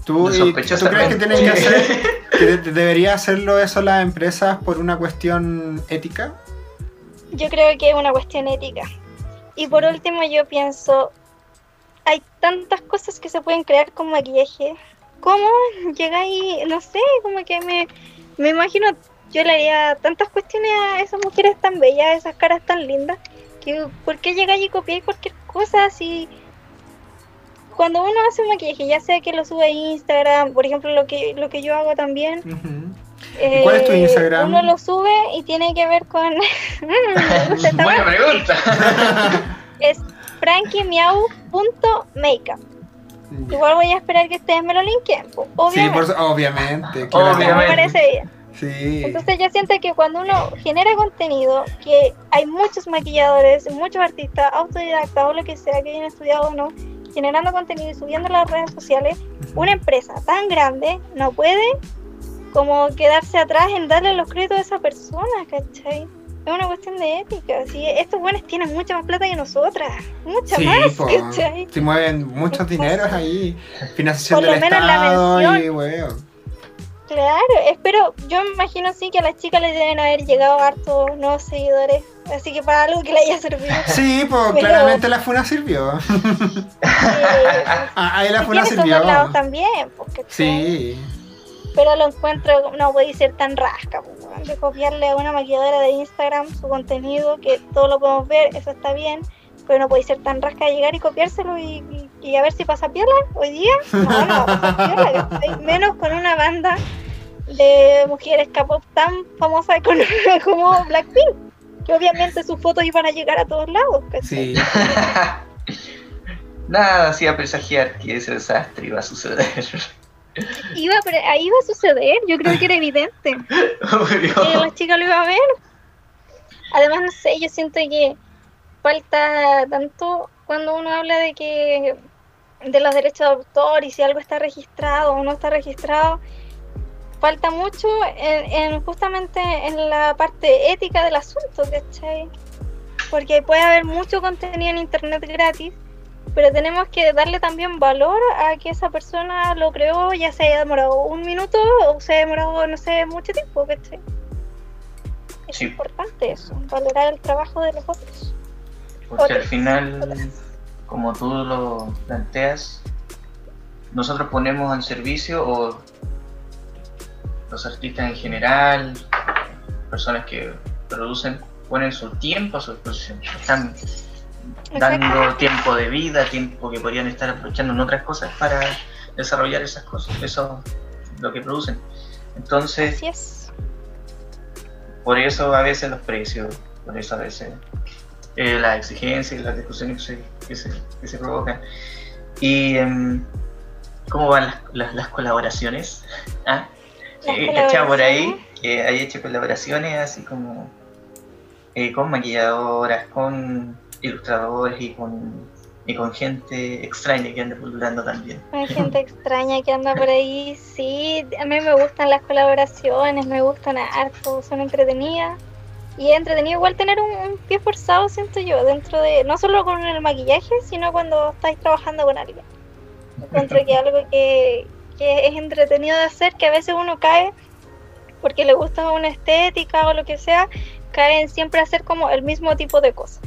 ¿Tú, sospechoso ¿tú crees que tienen que hacer, que de- debería hacerlo eso las empresas por una cuestión ética? Yo creo que es una cuestión ética. Y por último yo pienso, hay tantas cosas que se pueden crear con maquillaje. ¿Cómo llegáis, no sé, como que me, me imagino, yo le haría tantas cuestiones a esas mujeres tan bellas, esas caras tan lindas, que ¿por qué llegáis y copiáis cualquier cosa así? Cuando uno hace un maquillaje, ya sea que lo sube a Instagram, por ejemplo, lo que, lo que yo hago también. ¿Y cuál es tu eh, Instagram? Uno lo sube y tiene que ver con... Buena pregunta. es frankymeow.makeup. Igual voy a esperar que ustedes me lo linken, po, Sí, obviamente. por su- obviamente. me. Obviamente. parece bien. Sí. Entonces yo siento que cuando uno genera contenido, que hay muchos maquilladores, muchos artistas, autodidactas o lo que sea que hayan estudiado o no, generando contenido y subiendo a las redes sociales, una empresa tan grande no puede como quedarse atrás en darle los créditos a esa persona, ¿cachai? Es una cuestión de ética. Si estos buenos tienen mucha más plata que nosotras, mucha Sí, más, po. ¿cachai? Se mueven muchos Entonces, dineros ahí. Financiación por lo del menos la Estado y mención. weón. Claro, espero, yo me imagino sí que a las chicas les deben haber llegado hartos nuevos seguidores, así que para algo que le haya servido. Sí, pues claramente la funa sirvió. Eh, Ah, ahí la y funa sirvió. dos lados también, porque Sí. Pero lo encuentro, no puede ser tan rasca, pues, de copiarle a una maquilladora de Instagram su contenido, que todos lo podemos ver, eso está bien, pero no puede ser tan rasca de llegar y copiárselo y, y- y a ver si pasa piola hoy día. No, no va a pasar piola, ¿cachai? menos con una banda de mujeres K-pop tan famosa como, como Blackpink, que obviamente sus fotos iban a llegar a todos lados, ¿cachai? Sí. Nada hacía presagiar que ese desastre iba a suceder. Iba, ahí iba a suceder, yo creo que era evidente. que la chica lo iba a ver. Además, no sé, yo siento que falta tanto cuando uno habla de que de los derechos de autor y si algo está registrado o no está registrado, falta mucho en, en justamente en la parte ética del asunto, ¿cachai? Porque puede haber mucho contenido en internet gratis pero tenemos que darle también valor a que esa persona lo creó, ya se haya demorado un minuto o se haya demorado, no sé, mucho tiempo, ¿cachai? Es Sí. importante eso, valorar el trabajo de los otros. Porque al final, como tú lo planteas, nosotros ponemos en servicio o los artistas en general, personas que producen, ponen su tiempo a su disposición. Están dando tiempo de vida, tiempo que podrían estar aprovechando en otras cosas para desarrollar esas cosas. Eso es lo que producen. Entonces, Así es. por eso a veces los precios, por eso a veces eh, las exigencias y las discusiones que se, que se, que se provocan. ¿Y em, cómo van las, las, las colaboraciones? ¿Ah? Las Eh, ¿cachai? por ahí que hay hecho colaboraciones así como eh, con maquilladoras, con ilustradores y con, y con gente extraña que anda pululando también. Hay gente extraña que anda por ahí, sí, a mí me gustan las colaboraciones, me gustan harto, son entretenidas. Y es entretenido igual tener un, pie forzado, siento yo, dentro de, no solo con el maquillaje, sino cuando estáis trabajando con alguien. Encuentro que algo que, que es entretenido de hacer, que a veces uno cae porque le gusta una estética o lo que sea, cae en siempre hacer como el mismo tipo de cosas.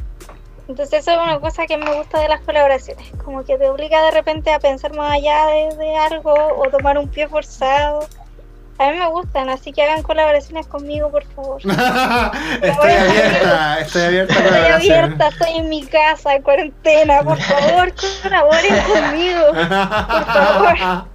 Entonces eso es una cosa que me gusta de las colaboraciones, como que te obliga de repente a pensar más allá de, de algo o tomar un pie forzado. A mí me gustan, así que hagan colaboraciones conmigo, por favor. estoy abierta, estoy abierta Estoy abierta, estoy en mi casa, en cuarentena, por favor, colaboren conmigo. favor.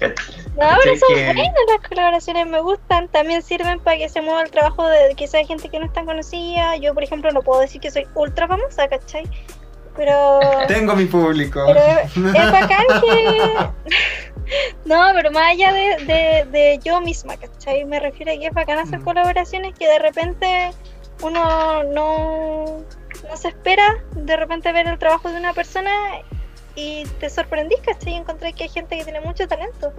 No, pero ¿Cachai son que- buenas las colaboraciones, me gustan. También sirven para que se mueva el trabajo de quizá hay gente que no es tan conocida. Yo, por ejemplo, no puedo decir que soy ultra famosa, ¿cachai? Pero, Tengo mi público. pero es bacán que... No, pero más allá de, de, de yo misma, ¿cachai? Me refiero a que es bacán hacer Mm. colaboraciones que de repente uno no, no se espera de repente ver el trabajo de una persona y te sorprendís, ¿cachai? Y encontré que hay gente que tiene mucho talento,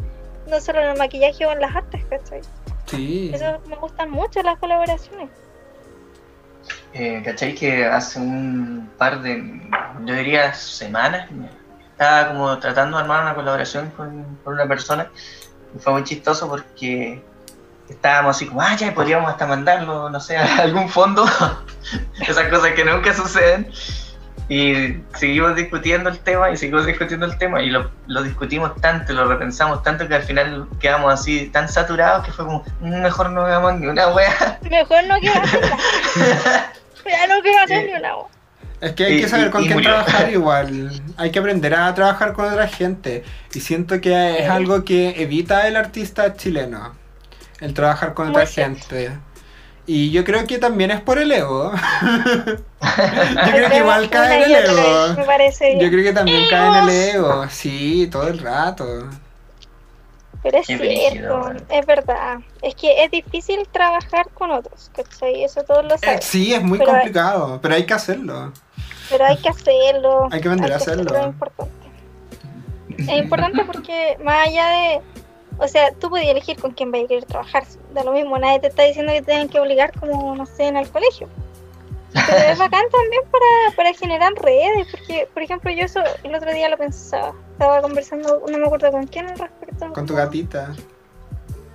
no solo en el maquillaje o en las artes, ¿cachai? Sí. Eso me gustan mucho las colaboraciones. Eh, ¿Cachai? Que hace un par de, yo diría, semanas, estaba como tratando de armar una colaboración con, con una persona y fue muy chistoso porque estábamos así como, ah, ya podríamos hasta mandarlo, no sé, a algún fondo, esas cosas que nunca suceden. Y seguimos discutiendo el tema y seguimos discutiendo el tema y lo, lo discutimos tanto, lo repensamos tanto que al final quedamos así tan saturados que fue como, "Mm, mejor no hagamos ni una wea. Mejor no quiero hacerla. ya no quiero hacer ni una voz. Es que hay Y- que saber y- con y quién murió. trabajar igual. Hay que aprender a trabajar con otra gente. Y siento que es algo que evita el artista chileno. El trabajar con otra cierto. gente. Y yo creo que también es por el ego. yo creo que igual cae en el ego. Me parece Yo creo que también cae en el ego. Sí, todo el rato. Pero es Qué cierto, es verdad. Es que es difícil trabajar con otros, ¿cachai? Eso todos lo Eh, saben. sí, es muy Pero- complicado, pero hay que hacerlo. Pero hay que hacerlo. Hay que aprender a que hacerlo. Es importante. Es importante porque más allá de... O sea, tú podías elegir con quién vas a querer trabajar. Da lo mismo, nadie te está diciendo que te tienen que obligar como, no sé, en el colegio. Pero es bacán también para, para generar redes, porque, por ejemplo, yo eso el otro día lo pensaba. Estaba conversando, no me acuerdo con quién al respecto. Con tu gatita.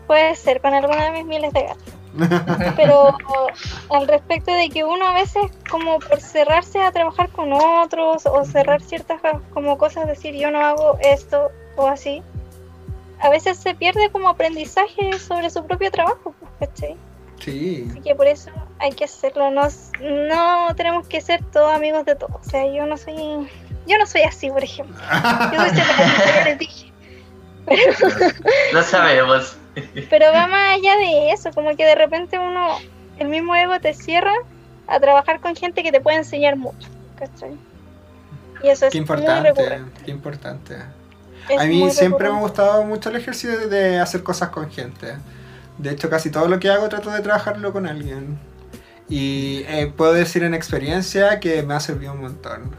Puede ser, con alguna de mis miles de gatos. Pero al respecto de que uno a veces como por cerrarse a trabajar con otros o cerrar ciertas como cosas, decir yo no hago esto o así, a veces se pierde como aprendizaje sobre su propio trabajo, ¿cachai? Sí. Así que por eso hay que hacerlo, no, no tenemos que ser todos amigos de todos, o sea, yo no soy, yo no soy así, por ejemplo, yo soy ya les dije. Lo sabemos. Pero va más allá de eso, como que de repente uno, el mismo ego te cierra a trabajar con gente que te puede enseñar mucho, ¿cachai? Y eso es Qué muy importante, recurrente. qué importante. A mí siempre me ha gustado mucho el ejercicio de- hacer cosas con gente. De hecho, casi todo lo que hago trato de trabajarlo con alguien. Y eh, puedo decir en experiencia que me ha servido un montón.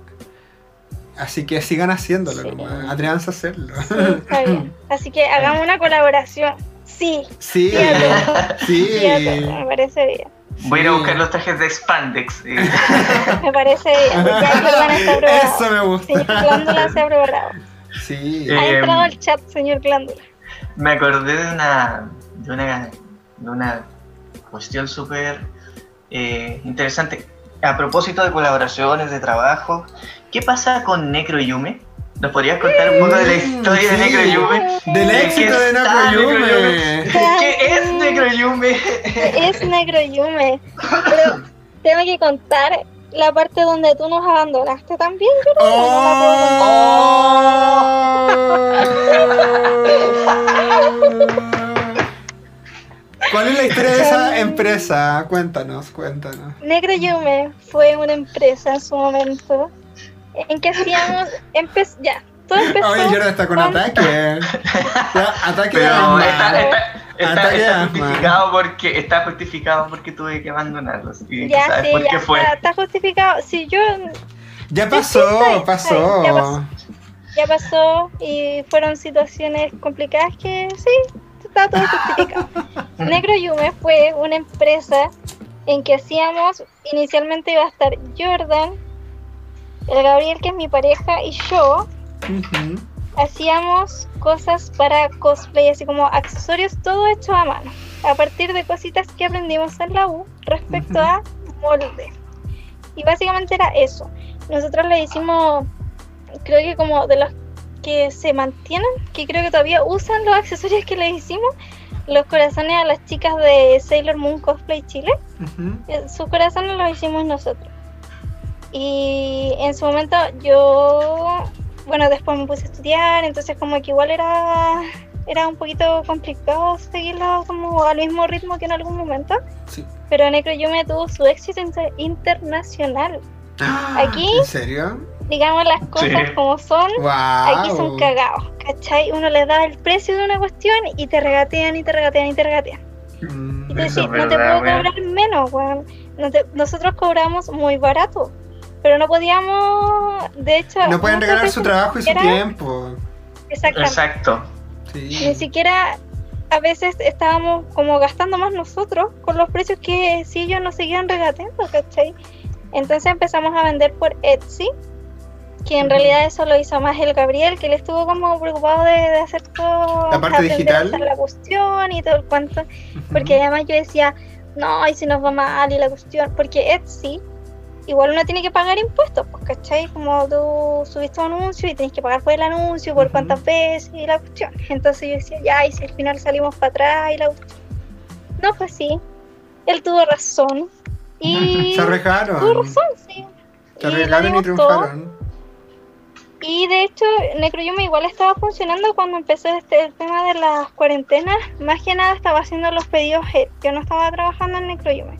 Así que sigan haciéndolo, Sí. Atrévanse a hacerlo. Sí, está bien. Así que hagamos una colaboración. Sí, Sí, Sí, sí. sí, me parece bien. Voy a ir a Sí. buscar los trajes de Spandex. Me parece bien. Que. Eso me gusta. Glándula se ha preparado. Sí. Eh, Ha entrado al chat, señor Glándula. Me acordé de una, de una, de una cuestión súper eh, interesante. A propósito de colaboraciones, de trabajo, ¿qué pasa con Necroyume? ¿Nos podrías contar un poco de la historia de Mm, Sí. Necroyume? Del ¿De éxito qué de Nakoyume. ¿Qué es Necroyume? Es negro Yume. Pero tengo que contar la parte donde tú nos abandonaste también, yo no, no la puedo contar. ¿Cuál es la historia de esa empresa? Cuéntanos, cuéntanos. Negro Yume fue una empresa en su momento en que hacíamos. ya, todo empezó. Oye, Jordan está con ataque. Ya, ataque de asma. está, está- está- Ataque está justificado porque está justificado porque tuve que abandonarlos. Y ya, sabes sí, por ya qué fue. Está, está justificado. Si yo Ya pasó, sí, pasó. bien, ya pasó. ya pasó y fueron situaciones complicadas que sí, está todo justificado. Negro Yume fue una empresa en que hacíamos, inicialmente iba a estar Jordan, el Gabriel que es mi pareja y yo, Hacíamos cosas para cosplay, así como accesorios, todo hecho a mano, a partir de cositas que aprendimos en la U respecto a molde. Y básicamente era eso. Nosotros le hicimos, creo que como de los que se mantienen, que creo que todavía usan los accesorios que les hicimos, los corazones a las chicas de Sailor Moon Cosplay Chile. Eh, Sus corazones los hicimos nosotros. Y en su momento yo, bueno, después me puse a estudiar, entonces como que igual era, era un poquito complicado seguirlo como al mismo ritmo que en algún momento. Sí. Pero Necroyume tuvo su éxito inter- internacional. Aquí- ¿En serio? Digamos las cosas Sí. como son. ¡Wow! Aquí son cagados, ¿cachai? Uno les da el precio de una cuestión y te regatean y te regatean y te regatean. Mm, Y tú decís, no te puedo cobrar menos, weón. Nosotros cobramos muy barato, pero no podíamos, de hecho... No pueden regalar su trabajo y su tiempo. Exactamente. Exacto. Sí. Ni siquiera a veces estábamos como gastando más nosotros con los precios que si ellos nos seguían regateando, ¿cachai? Entonces empezamos a vender por Etsy, que en realidad eso lo hizo más el Gabriel, que él estuvo como preocupado de, de hacer todo... La parte digital. la cuestión y todo el cuento. Ujú. Porque además yo decía, no, y si nos va mal y la cuestión, porque Etsy, igual uno tiene que pagar impuestos, pues, ¿cachai? Como tú subiste un anuncio y tenés que pagar por el anuncio, por cuántas veces y la cuestión. Entonces yo decía, ya, y si al final salimos para atrás y la cuestión. No fue así. Él tuvo razón. Y Se arrejaron. tuvo razón, sí. Se Y arreglaron triunfaron. Y de hecho, Necroyume igual estaba funcionando cuando empezó este, el tema de las cuarentenas. Más que nada estaba haciendo los pedidos él. Yo no estaba trabajando en Necroyume.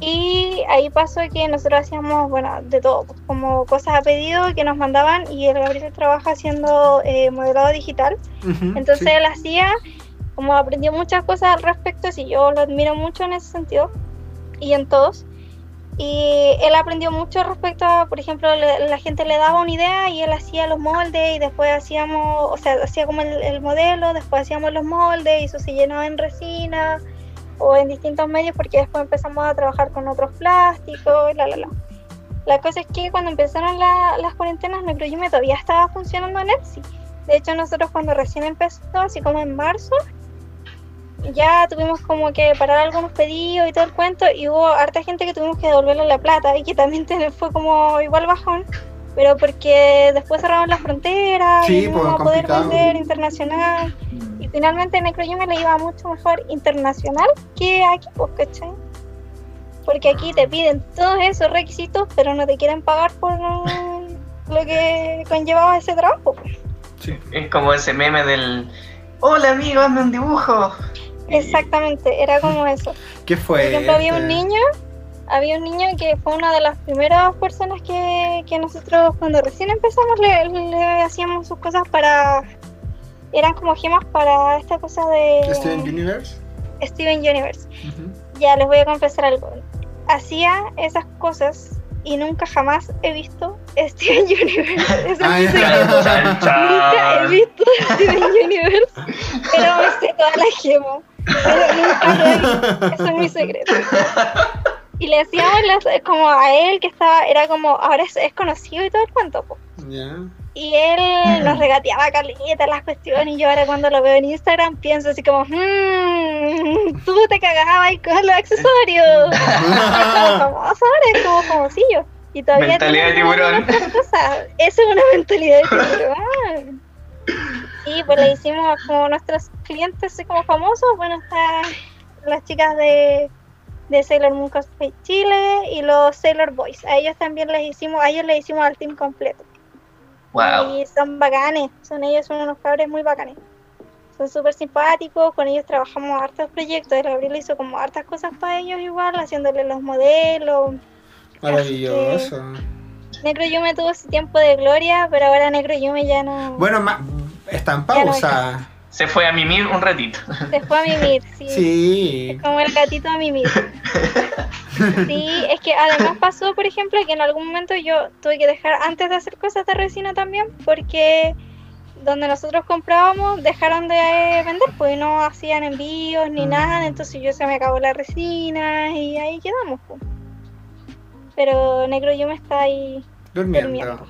Y ahí pasó que nosotros hacíamos, bueno, de todo, como cosas a pedido que nos mandaban y el Gabriel trabaja haciendo eh, modelado digital. Entonces sí. él hacía, como aprendió muchas cosas al respecto, y yo lo admiro mucho en ese sentido y en todos. Y él aprendió mucho respecto a, por ejemplo, le- la gente le daba una idea y él hacía los moldes y después hacíamos, o sea, hacía como el, el modelo, después hacíamos los moldes y eso se llenaba en resina o en distintos medios porque después empezamos a trabajar con otros plásticos, la, la, la. La cosa es que cuando empezaron la- las cuarentenas, Necroyume todavía estaba funcionando en Etsy. De hecho, nosotros cuando recién empezó, así como en marzo, ya tuvimos como que parar algunos pedidos y todo el cuento, y hubo harta gente que tuvimos que devolverle la plata y que también fue como igual bajón, pero porque después cerraron las fronteras Sí, y no pues, a poder vender internacional. Finalmente Necroyume le iba mucho mejor internacional que aquí, pues, ¿cachai? Porque aquí te piden todos esos requisitos, pero no te quieren pagar por lo que conllevaba ese trabajo. pues. Sí. Es como ese meme del Hola amigo, hazme un dibujo. Exactamente, era como eso. ¿Qué fue? Por ejemplo, había un niño, había un niño que fue una de las primeras personas que, que nosotros cuando recién empezamos le, le hacíamos sus cosas para... Eran como gemas para esta cosa de Steven Universe. Steven Universe. Ujú. Ya les voy a confesar algo. Hacía esas cosas y nunca jamás he visto Steven Universe. Ese es mi. Nunca he visto Steven Universe, pero me sé toda la gema. Pero nunca lo he visto, eso es muy secreto. Y le decíamos las- como a él que estaba, era como, ahora es, es conocido y todo el cuento. Ya. Y él nos regateaba caleta las cuestiones y yo ahora cuando lo veo en Instagram pienso así como, mmm, tú te cagabas con los accesorios. famoso ahora, es como famosillo. Y todavía Mentalidad de tiburón. cosas. Eso es una mentalidad de tiburón. Y pues le hicimos como nuestros clientes así como famosos, bueno, están las chicas de, de Sailor Moon Cosplay Chile y los Sailor Boys. A ellos también les hicimos, a ellos les hicimos al team completo. Wow. Y son bacanes, son ellos son unos cabros muy bacanes. Son súper simpáticos, con ellos trabajamos hartos proyectos. El Gabriel hizo como hartas cosas para ellos igual, haciéndole los modelos. Maravilloso. Negro Yume tuvo su tiempo de gloria, pero ahora Negro Yume ya no Bueno, ma- está en pausa. Se fue a mimir un ratito. se fue a mimir, sí. Sí. Como el gatito a mimir. Sí, es que además pasó, por ejemplo, que en algún momento yo tuve que dejar, antes de hacer cosas de resina también, porque donde nosotros comprábamos dejaron de vender, pues no hacían envíos ni Mm. nada, entonces yo se me acabó la resina y ahí quedamos. Pues. Pero Negro Yume está ahí, Durmiendo. Durmiendo.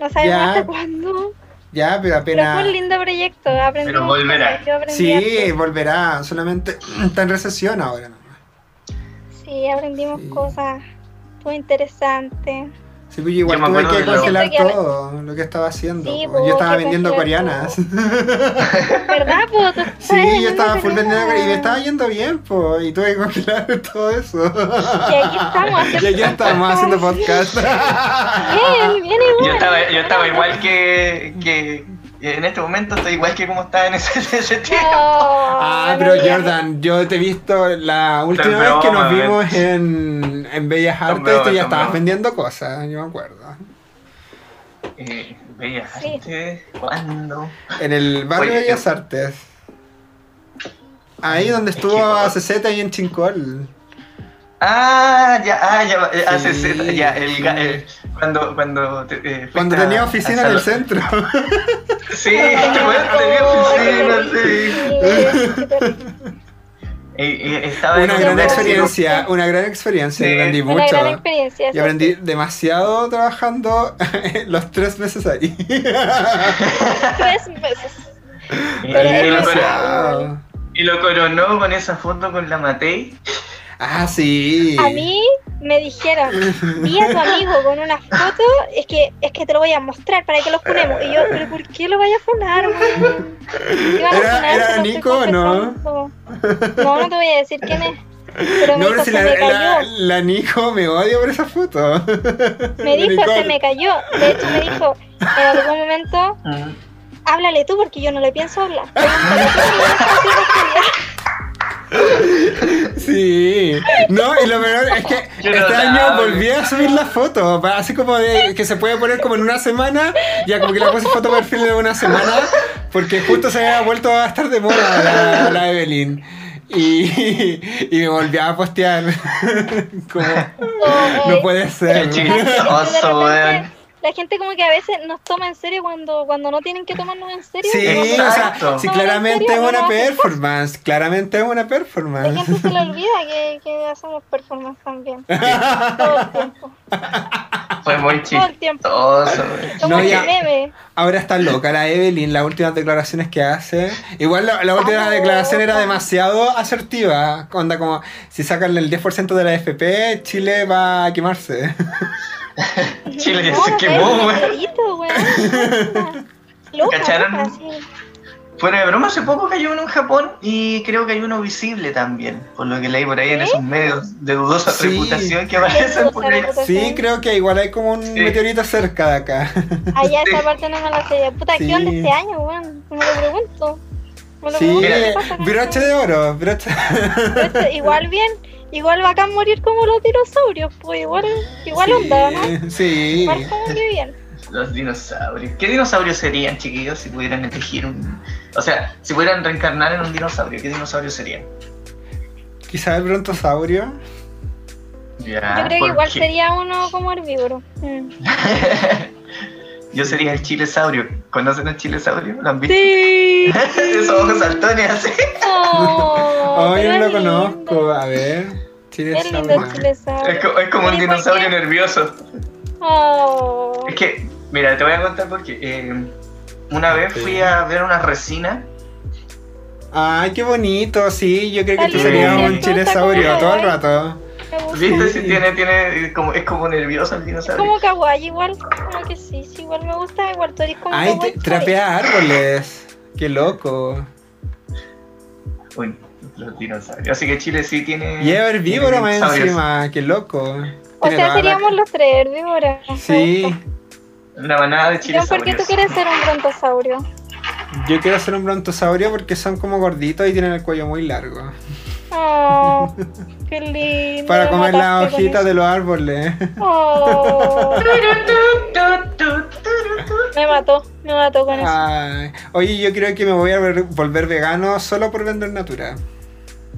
no sabemos Ya. hasta cuándo. Ya, pero Pero fue apenas. un lindo proyecto, aprendimos Pero volverá. Sí, volverá. Solamente está en recesión ahora nomás. Sí, aprendimos Sí. cosas, fue interesante. Sí, pues igual tuve que lo- que- todo lo que estaba haciendo. Sí, po. po, yo estaba vendiendo coreanas. ¿Verdad, po? Sí, yo estaba full vendiendo coreanas. y me estaba yendo bien, pues. Y tuve que congelar todo eso. Y aquí estamos haciendo Y aquí estamos haciendo podcast. Bien, bien igual. Yo estaba, yo estaba igual que, que en este momento estoy igual que como estaba en ese, ese tiempo. No, Ah, pero Jordan, yo te he visto la última vez que nos vimos en, en Bellas Artes, tú ya estabas vendiendo cosas, yo me acuerdo. Eh, Bellas Sí. Artes, ¿cuándo? En el barrio Oye, de Bellas Artes. Ahí donde Es estuvo que- ACZ y en Chincol. Ah, ya, ah, ya, hace Sí. Z, ya, el, ga- el- cuando, cuando, te- eh, Cuando a- tenía oficina en el centro. Sí, weón tenía oficina, sí. Estaba Una un gran experiencia, una gran experiencia. Sí. Aprendí Una mucho. gran experiencia. Y aprendí sí. demasiado trabajando los tres meses ahí. Tres veces. Y, y lo, y lo coronó con esa foto con la Matei. Ah, sí. A mí me dijeron, vi a tu amigo con una foto, es que, es que te lo voy a mostrar para que los ponemos. Y yo, ¿pero por qué lo vaya a funar, weón? ¿Qué van a ¿Era- funar? era Nico o no? No, no te voy a decir quién es. Pero me No, dijo, pero si se la, me cayó. la, la Nico me odia por esa foto. Me dijo, Nicole. se me cayó. De hecho, me dijo, en algún momento, háblale tú porque yo no le pienso hablar. Sí. No, y lo peor es que Yo no este año volví a subir la foto. Así como de que se puede poner como en una semana. Ya como que la puse foto perfil de una semana. Porque justo se había vuelto a estar de moda la, la Evelyn. Y, y me volví a postear. Como, O, no eh, puede ser. Qué chistoso, weón. La gente como que a veces nos toma en serio cuando, cuando no tienen que tomarnos en serio. Sí, o sea, no, en claramente es serio, una performance. Claramente es una La performance. gente se le olvida que, que hacemos performance también. Todo el tiempo. Fue muy Todo el tiempo. chistoso. No, ya. Ahora está loca la Evelyn, las últimas declaraciones que hace. Igual la, la última Ah, declaración era demasiado asertiva. Onda como, si sacan el 10% de la FP, Chile va a quemarse. Chile ya No, se quemó. Loca, ¿Cacharon? Fuera de broma, hace poco cayó uno en Japón y creo que hay uno visible también, por lo que leí por ahí en esos medios de dudosa Sí. reputación que aparecen por ahí. Sí, creo que igual hay como un Sí. meteorito cerca de acá. Allá esa parte no me la sé. Puta, Sí. ¿qué onda este año, weón? Me lo pregunto. Lo Sí, pregunto, Mira. ¿qué pasa con broche de oro, broche. Pero Igual bien, igual bacán morir como los dinosaurios, pues igual, igual onda, ¿no? Sí. Igual como que bien. Los dinosaurios. ¿Qué dinosaurios serían, chiquillos, si pudieran elegir un... O sea, si pudieran reencarnar en un dinosaurio, ¿qué dinosaurios serían? Quizá el brontosaurio. Ya, Yo creo que ¿por igual qué? sería uno como herbívoro. Mm. Yo sería el chilesaurio. ¿Conocen el chilesaurio? ¿Lo han visto? Sí. Esos ojos saltones así. Oh, Oh, yo no lo conozco. A ver. Chile Es lindo el chilesaurio. Es, co- es como un ¿Y por dinosaurio nervioso. Oh. Es que, mira, te voy a contar porque eh, una vez Sí. fui a ver una resina. Ay, qué bonito. Sí, yo creo que tú serías un chilesaurio como todo el rato. ¿Viste? Sí. Si tiene, tiene, como, es como nervioso el Es dinosaurio. como kawaii igual, como que sí, sí, igual me gusta, igual tú eres como Ay, trapea árboles. Qué loco. Uy, los dinosaurios. Así que Chile sí tiene. Y es herbívoro más encima. Qué loco. O sea, la- seríamos los tres herbívoros. Sí. Una manada de John, ¿por qué tú quieres ser un brontosaurio? Yo quiero ser un brontosaurio porque son como gorditos y tienen el cuello muy largo. Oh, qué lindo. Para me comer las hojitas de los árboles. Oh, me mató, me mató con eso. Ay. Oye, yo creo que me voy a ver- volver vegano solo por vender natura.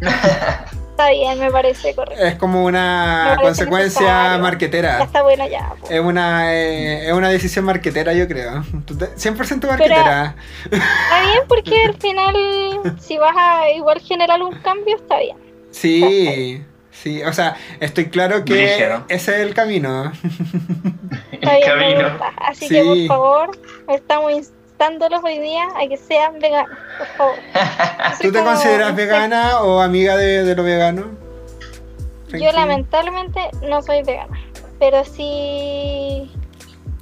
Está bien, me parece correcto. Es como una consecuencia necesario. Ya marquetera. está bueno ya. po. Es una, eh, es una decisión marquetera, yo creo. Total- 100% marquetera. Está bien porque al final, si vas a igual generar un cambio, está bien. Sí, sí. O sea, estoy claro que Brígido. ese es el camino. Está El bien, me camino. gusta. Así Sí. que por favor, estamos instándolos hoy día a que sean veganos, por favor. ¿Tú te consideras un vegana o amiga de, de lo vegano? Yo lamentablemente no soy vegana, pero sí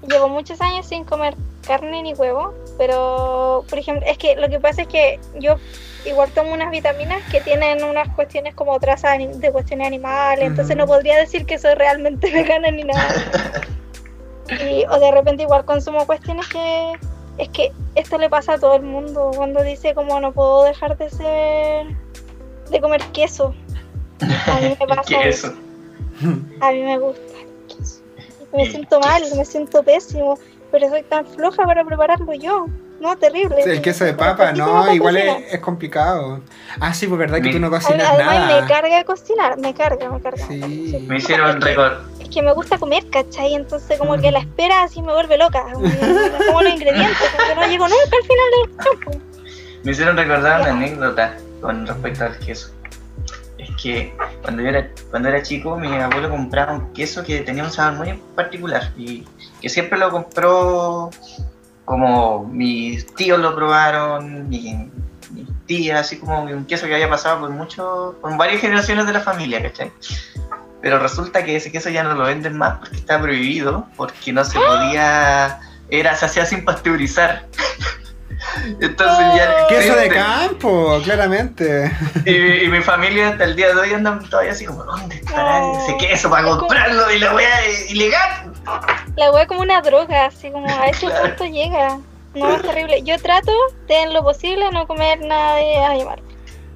llevo muchos años sin comer carne ni huevo, pero por ejemplo, es que lo que pasa es que yo igual tomo unas vitaminas que tienen unas cuestiones como trazas de cuestiones animales, entonces no podría decir que soy realmente vegana ni nada. Y, o de repente igual consumo cuestiones que es que esto le pasa a todo el mundo cuando dice como no puedo dejar de ser de comer queso. A mí me pasa ¿Qué es eso. eso? A mí me gusta el queso. Me siento mal, queso. me siento pésimo, pero soy tan floja para prepararlo yo. No, terrible. El queso de papa, no, igual es, es complicado. Ah, sí, pues verdad que tú no A- cocinas Además nada. me carga cocinar, me carga, me carga. Sí. Me hicieron recordar. Es que me gusta comer, ¿cachai? Entonces como que la espera así me vuelve loca. Como los ingredientes, como que no llego nunca al final del campo. Me hicieron recordar una anécdota con respecto al queso. Es que cuando yo era, cuando era chico, mi abuelo compraba un queso que tenía un sabor muy particular y que siempre lo compró como mis tíos lo probaron, mi- mis tías, así como un queso que había pasado por mucho, por varias generaciones de la familia, ¿cachai? Pero resulta que ese queso ya no lo venden más porque está prohibido, porque no se podía, era, se hacía sin pasteurizar. Entonces ya Queso de campo, claramente. Y, y mi familia hasta el día de hoy andan todavía así como, ¿dónde estará No. ese queso para como- comprarlo? Y la wea es ilegal. La wea como una droga, así como a ese Claro. punto llega. No, es terrible. Yo trato de en lo posible no comer nada de animal.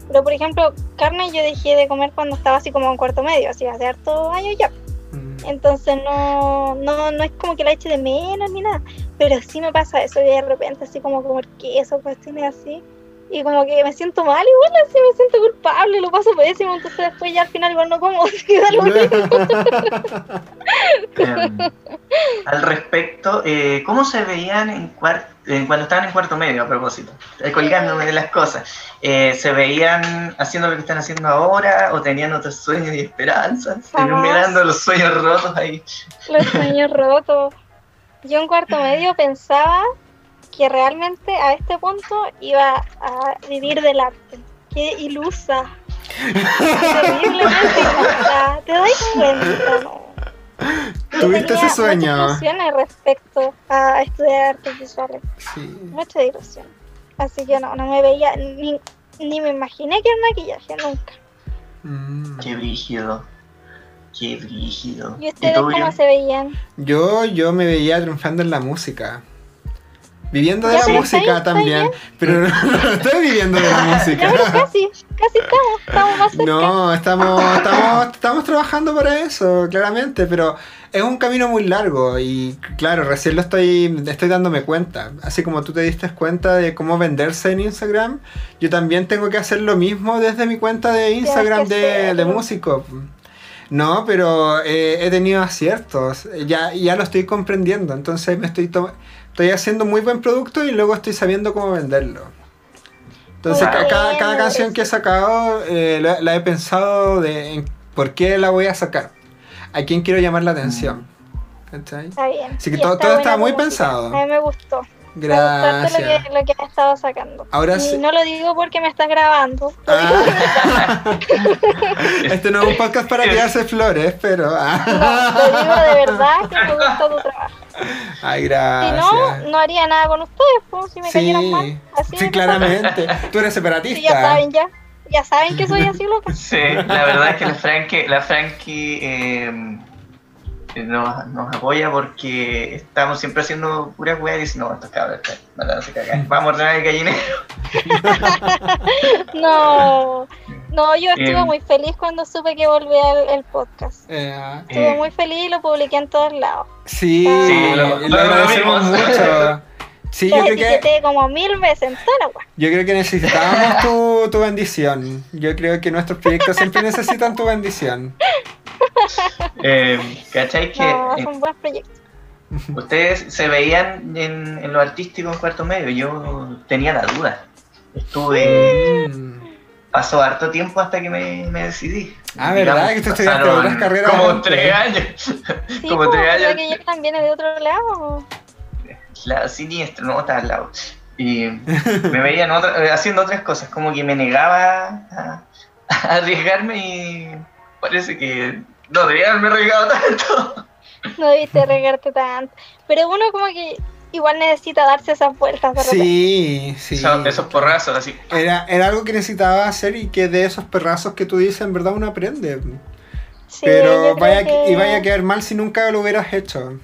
Pero por ejemplo, carne yo dejé de comer cuando estaba así como en cuarto medio, así hace hartos años ya. Entonces no, no, no es como que la eche de menos ni nada. Pero sí me pasa eso de repente así como comer queso, cuestiones así. Y como que me siento mal igual, así me siento culpable, lo paso pésimo, entonces después ya al final igual no como. Em, al respecto, eh, ¿cómo se veían en eh, cuando estaban en cuarto medio, a propósito? Eh, colgándome de las cosas. Eh, ¿Se veían haciendo lo que están haciendo ahora o tenían otros sueños y esperanzas? Mirando los sueños rotos ahí. Los sueños rotos. Yo en cuarto medio pensaba que realmente a este punto iba a vivir del arte. Qué ilusa. Terriblemente ilusa. ¿Te das cuenta? No. ¿Tuviste ese sueño? Muchas ilusiones respecto a estudiar artes visuales. Sí. Mucha ilusión. Así que no, no me veía, ni, ni me imaginé que era maquillaje, nunca. Mm. Qué brígido. Qué brígido. ¿Y ustedes cómo se veían? Yo, yo me veía triunfando en la música. Viviendo de Ya, la música está bien, está también. Pero no, no estoy viviendo de la Ya, música. casi, casi estamos, estamos más cerca. No, estamos, estamos, estamos trabajando para eso, claramente, pero es un camino muy largo y claro, recién lo estoy, estoy dándome cuenta. Así como tú te diste cuenta de cómo venderse en Instagram, yo también tengo que hacer lo mismo desde mi cuenta de Instagram de, de músico. No, pero eh, he tenido aciertos. Ya, ya lo estoy comprendiendo. Entonces me estoy to- estoy haciendo muy buen producto y luego estoy sabiendo cómo venderlo. Entonces cada, cada canción que he sacado eh, la, la he pensado de en por qué la voy a sacar. A quién quiero llamar la atención. ¿Cachai? Está bien. Así que todo- está todo está muy música. pensado. A mí me gustó. Me gustó Gracias. lo que, lo que has estado sacando. Ahora y sí- no lo digo porque me estás grabando. Lo Ah. este no es un podcast para tirarse flores, pero. ah. No, lo digo de verdad que me gusta tu trabajo. Ay, Si gracias. no, no haría nada con ustedes, pues, si me cayeran mal. Así sí, claramente. Tú eres Sí, separatista. ya saben, ya. Ya saben que soy así, loca. Sí, la verdad es que la Frankie, la Frankie eh, nos, nos apoya porque estamos siempre haciendo puras weas y dice, no, estos cabros están mandándose cagar. Vamos a ordenar el gallinero. No, no, yo estuve Em. muy feliz cuando supe que volvía el, el podcast. Eh, ah, Estuve Eh. muy feliz y lo publiqué en todos lados. sí, Sí, lo- lo, lo agradecemos mucho. Sí, yo creo que, como mil veces en toda la yo creo que necesitábamos tu, tu bendición. Yo creo que nuestros proyectos siempre necesitan tu bendición. Eh, ¿Cachai? Que No, son buenos proyectos. ustedes se veían en, en lo artístico en cuarto medio. Yo tenía la duda. Estuve. Mm. Pasó harto tiempo hasta que me, me decidí. Ah, ¿verdad? Que tú estudiaste otras carreras Como antes. tres años. Sí, como pues, tres años. que yo también es de otro lado. La siniestra, no está al lado. Y me veía en otra- eh, haciendo otras cosas, como que me negaba a, a arriesgarme y parece que no debía haberme arriesgado tanto. No debiste regarte tanto. Pero uno como que igual necesita darse esas vueltas de. Sí, sí. Esos, esos porrazos así. Era, era algo que necesitaba hacer y que de esos perrazos que tú dices, en verdad uno aprende. Sí, Pero vaya, que- y vaya a quedar mal si nunca lo hubieras hecho.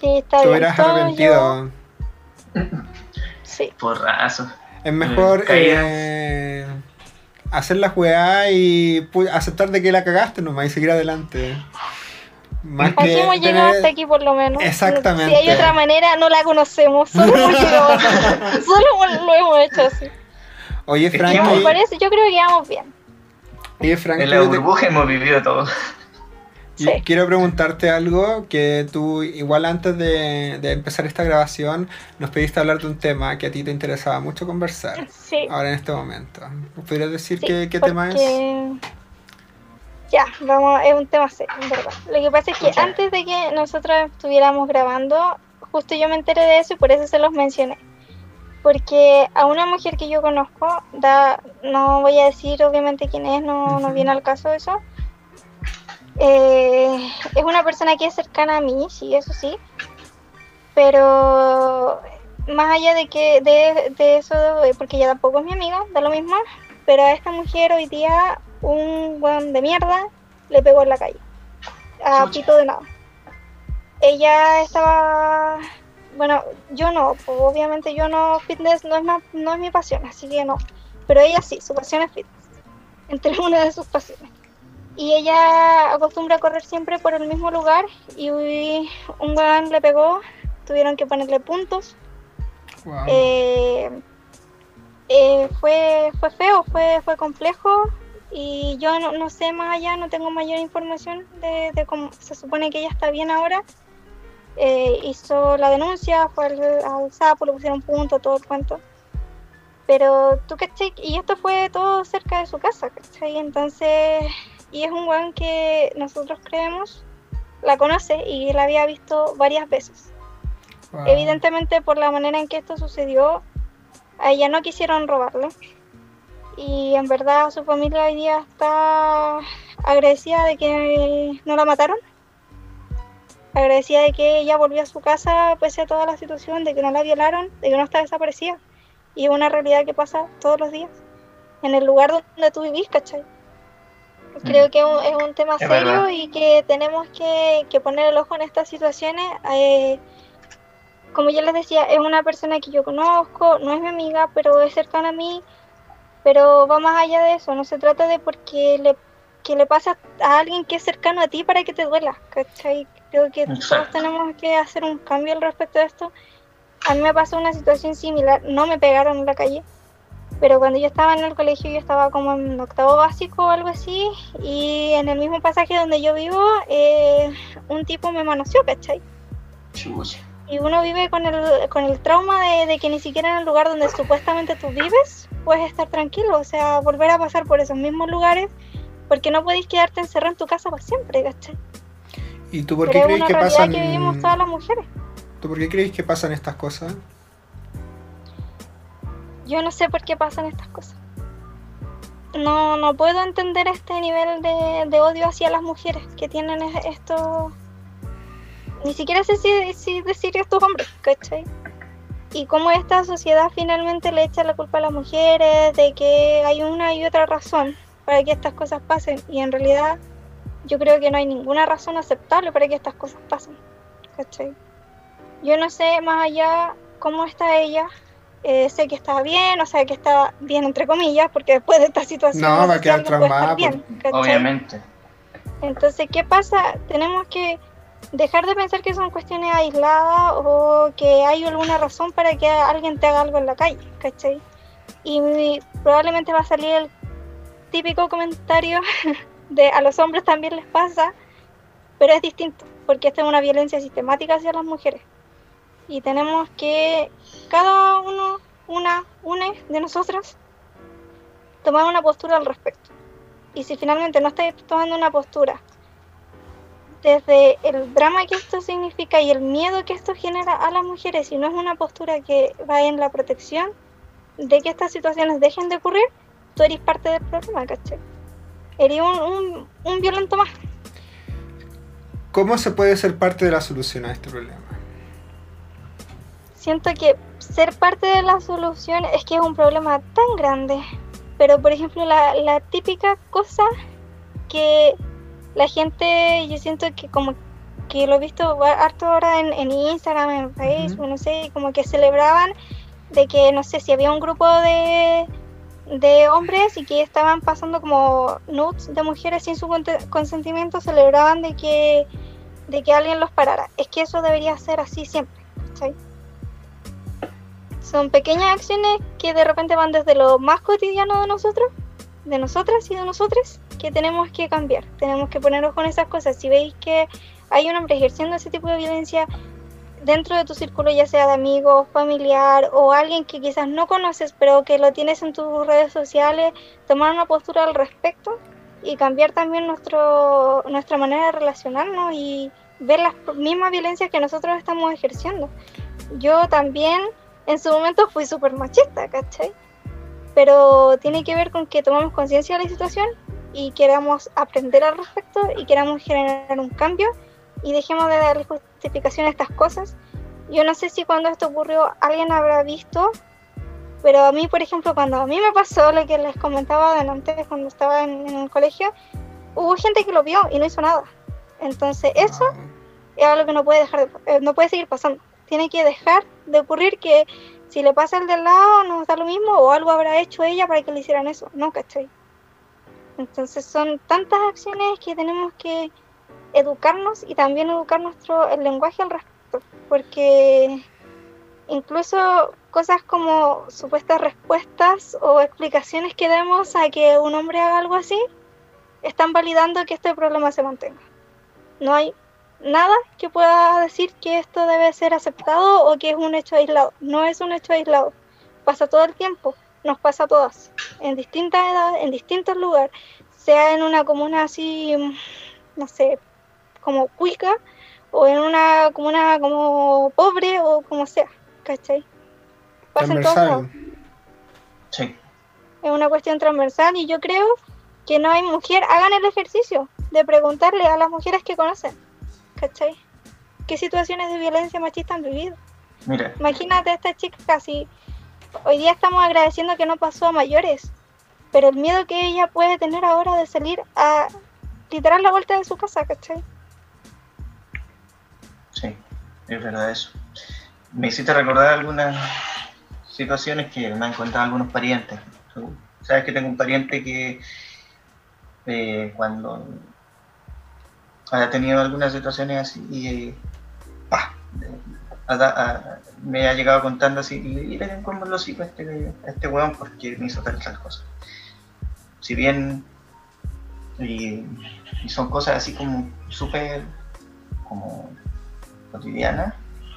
Sí. Está Te hubieras arrepentido. yo- Sí. Porrazos. Es mejor Eh, eh, hacer la jugada y aceptar de que la cagaste nomás y seguir adelante. Más Así que hemos llegado hasta aquí por lo menos. Exactamente. Si hay otra manera, no la conocemos. Solo hemos llegado hasta- Solo lo hemos hecho así. Oye, Es que me parece, yo creo que vamos bien. oye, Frankie, En la te- burbuja hemos vivido todo. Sí. quiero preguntarte algo que tú, igual antes de, de empezar esta grabación, nos pediste hablar de un tema que a ti te interesaba mucho conversar. Sí. Ahora en este momento. ¿Podrías decir sí, qué, qué tema es? Ya, vamos, es un tema serio, en verdad. Lo que pasa es que antes de que nosotros estuviéramos grabando, justo yo me enteré de eso y por eso se los mencioné. Porque a una mujer que yo conozco, da, no voy a decir obviamente quién es, no, no Ujú. viene al caso eso. Eh, es una persona que es cercana a mí, sí, eso sí. Pero más allá de que de, de eso, eh, porque ella tampoco es mi amiga, da lo mismo. Pero a esta mujer hoy día un weón de mierda le pegó en la calle. A pito de nada. Ella estaba. Bueno, yo no, pues, obviamente yo no, fitness no es, ma- no es mi pasión, así que no. Pero ella sí, su pasión es fitness. Entre una de sus pasiones. Y ella acostumbra a correr siempre por el mismo lugar y un weón le pegó, tuvieron que ponerle puntos. Wow. Eh, eh, fue, fue feo, fue, fue complejo y yo no, no sé más allá, no tengo mayor información de, de cómo se supone que ella está bien ahora. Eh, hizo la denuncia, fue al, al sapo, le pusieron punto, todo el cuento. Pero tú, ¿cachai? Y esto fue todo cerca de su casa, ¿cachai? Entonces, y es un weón que nosotros creemos, la conoce y la había visto varias veces. Wow. Evidentemente por la manera en que esto sucedió, a ella no quisieron robarle. Y en verdad su familia hoy día está agradecida de que no la mataron. Agradecida de que ella volvió a su casa pese a toda la situación, de que no la violaron, de que no está desaparecida. Y es una realidad que pasa todos los días. En el lugar donde tú vivís, ¿cachai? Creo que es un, es un tema Es serio verdad. y que tenemos que, que poner el ojo en estas situaciones. Eh, como ya les decía, es una persona que yo conozco, no es mi amiga, pero es cercana a mí, pero va más allá de eso, no se trata de porque le, que le pasa a alguien que es cercano a ti para que te duela, ¿cachai? Creo que todos Exacto. tenemos que hacer un cambio al respecto de esto. A mí me pasó una situación similar, no me pegaron en la calle, Pero cuando yo estaba en el colegio, yo estaba como en octavo básico o algo así, y en el mismo pasaje donde yo vivo, eh, un tipo me manoseó, ¿cachai? Y uno vive con el, con el trauma de, de que ni siquiera en el lugar donde supuestamente tú vives puedes estar tranquilo, o sea, volver a pasar por esos mismos lugares, porque no podéis quedarte encerrado en tu casa para siempre, ¿cachai? ¿Y tú por qué Pero crees una que pasan que vivimos todas las mujeres. ¿Tú por qué crees que pasan estas cosas? Yo no sé por qué pasan estas cosas. No, no puedo entender este nivel de, odio hacia las mujeres que tienen es- esto. Ni siquiera sé si, si decir estos hombres, ¿cachai? Y cómo esta sociedad finalmente le echa la culpa a las mujeres de que hay una y otra razón para que estas cosas pasen. Y en realidad yo creo que no hay ninguna razón aceptable para que estas cosas pasen, ¿cachai? Yo no sé más allá cómo está ella, eh, sé que está bien, o sea, que está bien entre comillas, porque después de esta situación No, no va a quedar traumada, bien, ¿cachai? Obviamente. Entonces, ¿qué pasa? Tenemos que dejar de pensar que son cuestiones aisladas o que hay alguna razón para que alguien te haga algo en la calle, ¿cachai? Y probablemente va a salir el típico comentario de a los hombres también les pasa, pero es distinto, porque esta es una violencia sistemática hacia las mujeres. Y tenemos que cada uno, una, una de nosotras, tomar una postura al respecto. Y si finalmente no estáis tomando una postura desde el drama que esto significa y el miedo que esto genera a las mujeres, y no es una postura que va en la protección de que estas situaciones dejen de ocurrir, tú eres parte del problema, ¿cachai? Eres un violento más. ¿Cómo se puede ser parte de la solución a este problema? Siento que ser parte de la solución es que es un problema tan grande, pero por ejemplo la, la típica cosa que la gente, yo siento que como que lo he visto harto ahora en, en Instagram, en Facebook, no sé, como que celebraban de que, no sé, si había un grupo de, de hombres y que estaban pasando como nudes de mujeres sin su consentimiento, celebraban de que, de que alguien los parara. Es que eso debería ser así siempre. Son pequeñas acciones que de repente van desde lo más cotidiano de nosotros, de nosotras y de nosotros, que tenemos que cambiar. Tenemos que ponernos con esas cosas. Si veis que hay un hombre ejerciendo ese tipo de violencia dentro de tu círculo, ya sea de amigos, familiar o alguien que quizás no conoces, pero que lo tienes en tus redes sociales, tomar una postura al respecto y cambiar también nuestro, nuestra manera de relacionarnos y ver las mismas violencias que nosotros estamos ejerciendo. Yo también en su momento fui súper machista, ¿cachai? Pero tiene que ver con que tomamos conciencia de la situación y queramos aprender al respecto y queramos generar un cambio y dejemos de darle justificación a estas cosas. Yo no sé si cuando esto ocurrió alguien habrá visto, pero a mí, por ejemplo, cuando a mí me pasó lo que les comentaba adelante cuando estaba en, en el colegio, hubo gente que lo vio y no hizo nada. Entonces eso es algo que no puede dejar de- eh, no puede seguir pasando. Tiene que dejar de ocurrir que si le pasa al del lado nos da lo mismo o algo habrá hecho ella para que le hicieran eso. No, ¿cachai? Entonces son tantas acciones que tenemos que educarnos y también educar nuestro el lenguaje al respecto, porque incluso cosas como supuestas respuestas o explicaciones que demos a que un hombre haga algo así están validando que este problema se mantenga. No hay nada que pueda decir que esto debe ser aceptado o que es un hecho aislado. No es un hecho aislado. Pasa todo el tiempo, nos pasa a todas, en distintas edades, en distintos lugares, sea en una comuna así, no sé, como cuica, o en una comuna como pobre, o como sea, ¿cachai? Pasa en todos lados. Sí. Es una cuestión transversal y yo creo que no hay mujer, hagan el ejercicio de preguntarle a las mujeres que conocen, ¿cachai? ¿Qué situaciones de violencia machista han vivido? Mira, Imagínate a esta chica casi, hoy día estamos agradeciendo que no pasó a mayores, pero el miedo que ella puede tener ahora de salir a literal la vuelta de su casa, ¿cachai? sí, es verdad eso. Me hiciste recordar algunas situaciones que me han contado algunos parientes. Tú Sabes que tengo un pariente que eh, cuando ha tenido algunas situaciones así, pa, me ha llegado contando así, y le sigo a este, este weón porque me hizo tal tal cosa. Si bien, y, son cosas así como súper como cotidianas,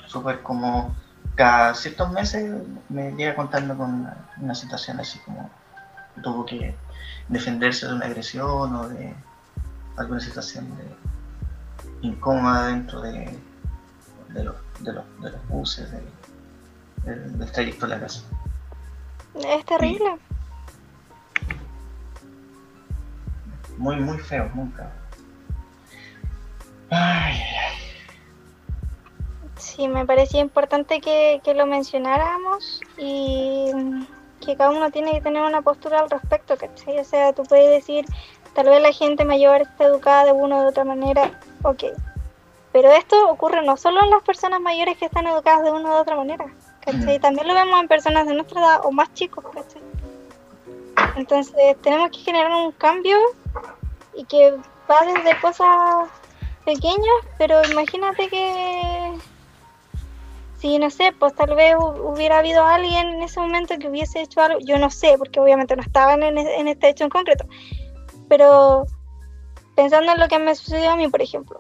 súper como cada ciertos meses me llega contando con una, situación así como tuvo que defenderse de una agresión o de alguna situación de, incómoda dentro de, de, los, de, los, de los buses, del, trayecto a la casa. Es terrible. muy, muy feo, muy feo. Ay, ay. Sí, me parecía importante que, lo mencionáramos y que cada uno tiene que tener una postura al respecto, ¿cachai? O sea, tú puedes decir, tal vez la gente mayor está educada de una u otra manera, ok. Pero esto ocurre no solo en las personas mayores que están educadas de una u otra manera, ¿cachai? Mm. También lo vemos en personas de nuestra edad o más chicos, ¿cachai? Entonces tenemos que generar un cambio y que va desde cosas pequeñas, pero imagínate que si no sé, pues tal vez hubiera habido alguien en ese momento que hubiese hecho algo, yo no sé, porque obviamente no estaban en, en este hecho en concreto, pero pensando en lo que me sucedió a mí, por ejemplo,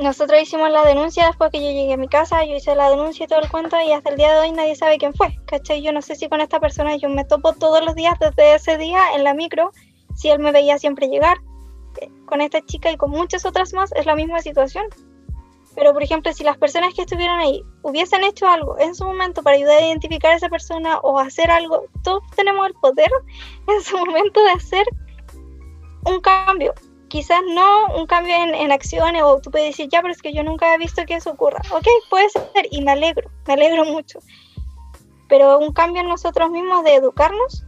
nosotros hicimos la denuncia después que yo llegué a mi casa, yo hice la denuncia y todo el cuento y hasta el día de hoy nadie sabe quién fue, ¿cachai? Yo no sé si con esta persona yo me topo todos los días desde ese día en la micro, si él me veía siempre llegar, con esta chica y con muchas otras más es la misma situación. Pero, por ejemplo, si las personas que estuvieron ahí hubiesen hecho algo en su momento para ayudar a identificar a esa persona o hacer algo, todos tenemos el poder en su momento de hacer un cambio. Quizás no un cambio en, acciones o tú puedes decir, ya, pero es que yo nunca he visto que eso ocurra. Ok, puede ser y me alegro, me alegro mucho. Pero un cambio en nosotros mismos de educarnos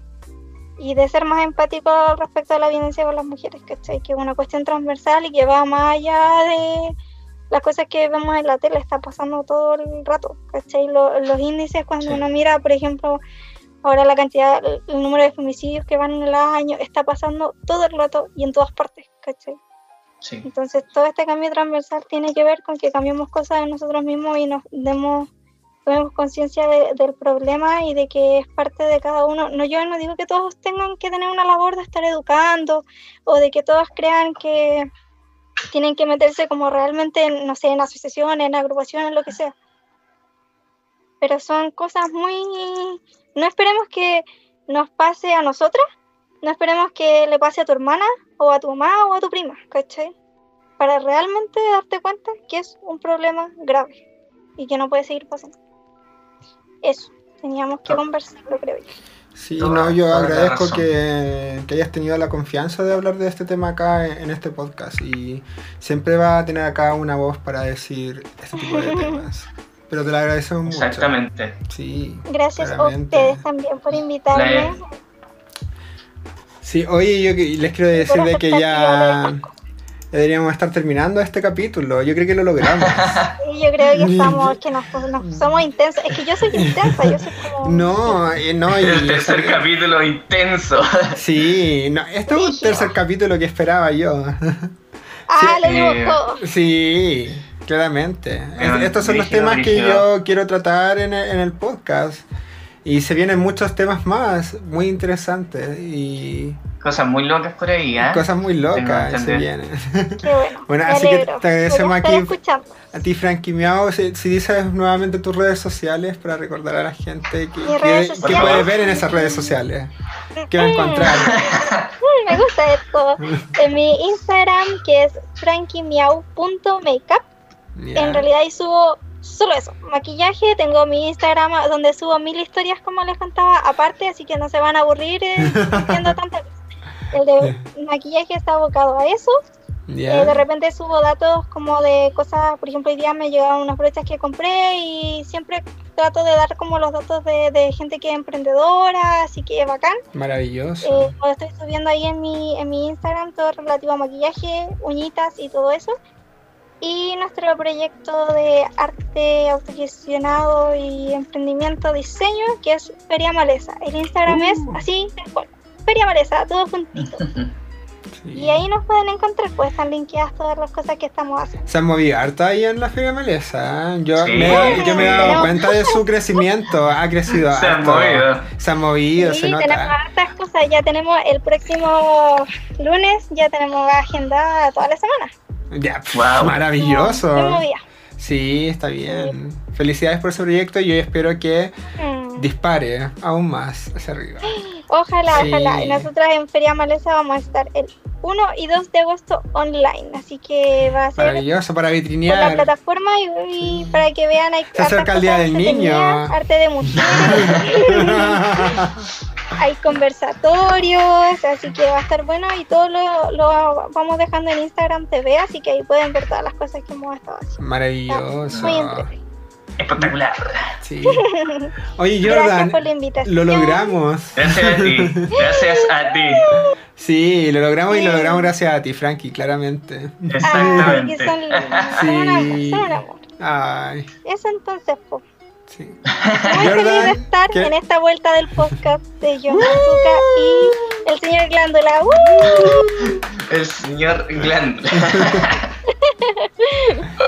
y de ser más empático respecto a la violencia con las mujeres, ¿cachai? Que es una cuestión transversal y que va más allá de las cosas que vemos en la tele, está pasando todo el rato, ¿cachai? los índices, cuando uno mira, por ejemplo, ahora la cantidad, el número de femicidios que van en el año, está pasando todo el rato y en todas partes, ¿cachai? Sí. Entonces, todo este cambio transversal tiene que ver con que cambiemos cosas en nosotros mismos y nos demos tomemos conciencia del problema y de que es parte de cada uno. No, yo no digo que todos tengan que tener una labor de estar educando o de que todos crean que tienen que meterse como realmente, en, no sé, en asociaciones, en agrupaciones, lo que sea. Pero son cosas muy... No esperemos que nos pase a nosotras, no esperemos que le pase a tu hermana o a tu mamá o a tu prima, ¿cachai? Para realmente darte cuenta que es un problema grave y que no puede seguir pasando eso, teníamos que conversarlo, creo yo. Sí, no, yo agradezco que, hayas tenido la confianza de hablar de este tema acá en, este podcast y siempre va a tener acá una voz para decir este tipo de temas. Pero te lo agradecemos mucho. Exactamente. Sí. Gracias a ustedes también por invitarme. Sí, oye, yo les quiero decir de que ya deberíamos estar terminando este capítulo. Yo creo que lo logramos. Sí, yo creo que estamos, que nos, somos intensos. Es que yo soy intensa, yo soy como... No, eh, no. Y el tercer capítulo intenso. Sí, no, este es un tercer capítulo que esperaba yo. Ah, lo digo Sí, claramente. Estos son los temas que yo quiero tratar en el, en el podcast. Y se vienen muchos temas más muy interesantes y Cosas muy locas por ahí, ¿eh? Cosas muy locas se vienen. Qué bueno. bueno, así que te agradecemos aquí a ti, Frankie Miao. Si, dices nuevamente tus redes sociales para recordar a la gente que, puedes ver en esas redes sociales. ¿Qué va a encontrar? Me gusta esto. En mi Instagram, que es frankiemiao.makeup. En realidad ahí subo solo eso, maquillaje, tengo mi Instagram donde subo mil historias como les contaba aparte, así que no se van a aburrir eh, viendo tantas el de maquillaje está abocado a eso. Eh, de repente subo datos como de cosas, por ejemplo, hoy día me llegaron unas brochas que compré y siempre trato de dar como los datos de, gente que es emprendedora, así que es bacán. Maravilloso. Eh, lo estoy subiendo ahí en mi, en mi Instagram, todo relativo a maquillaje, uñitas y todo eso. Y nuestro proyecto de arte autogestionado y emprendimiento diseño, que es Feria Maleza. El Instagram es uh. así, Feria Maresa, todo juntito. Sí. Y ahí nos pueden encontrar, pues están linkeadas todas las cosas que estamos haciendo. Se han movido harto ahí en la Feria Maleza. ¿eh? Yo, Sí. me, yo me he dado cuenta de su crecimiento. Ha crecido Se han harto. movido. Se han movido, Sí, se tenemos hartas cosas. Ya tenemos el próximo lunes, ya tenemos agendada toda la semana. Ya, Wow. maravilloso. Sí, está bien. Felicidades por ese proyecto y yo espero que Mm. dispare aún más hacia arriba. Ojalá, Sí. ojalá. Nosotras en Feria Maleza vamos a estar el 1 y 2 de agosto online. Así que va a ser Maravilloso para por la vitrinear. plataforma y, y para que vean hay Se acerca el Día del Niño. arte de mujeres, hay conversatorios, así que va a estar bueno y todo lo, lo vamos dejando en Instagram TV, así que ahí pueden ver todas las cosas que hemos estado haciendo. Maravilloso. Muy entretenido. Espectacular. Sí. Oye, Gracias Jordan, por la invitación. lo logramos. Gracias a ti. Gracias a ti. Sí, lo logramos y lo logramos gracias a ti, Frankie, claramente. Ay, Exactamente. que son, son un amor, Sí. son. Ay, Eso entonces, po. sí. Muy feliz de Jordan, estar ¿qué? en esta vuelta del podcast de John Azuka y el señor Glándula. ¡Uh! El señor Gland.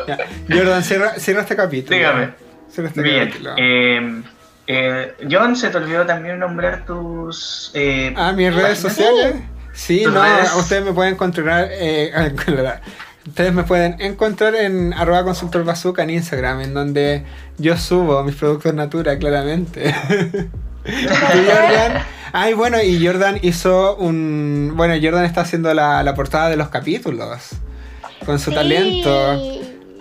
Ya. Jordan, cierra, cierra este capítulo. Dígame. Cierra este Bien. capítulo. Eh, eh, John, se te olvidó también nombrar tus. Eh, Ah, mis redes sociales. Sí, ¿Tus no, redes? ustedes me pueden encontrar. eh, ustedes me pueden encontrar en arroba consultor bazooka en Instagram, en donde yo subo mis productos Natura, claramente. Y Jordan. Ay, bueno, y Jordan hizo un. Bueno, Jordan está haciendo la, la portada de los capítulos. Con su Sí. talento.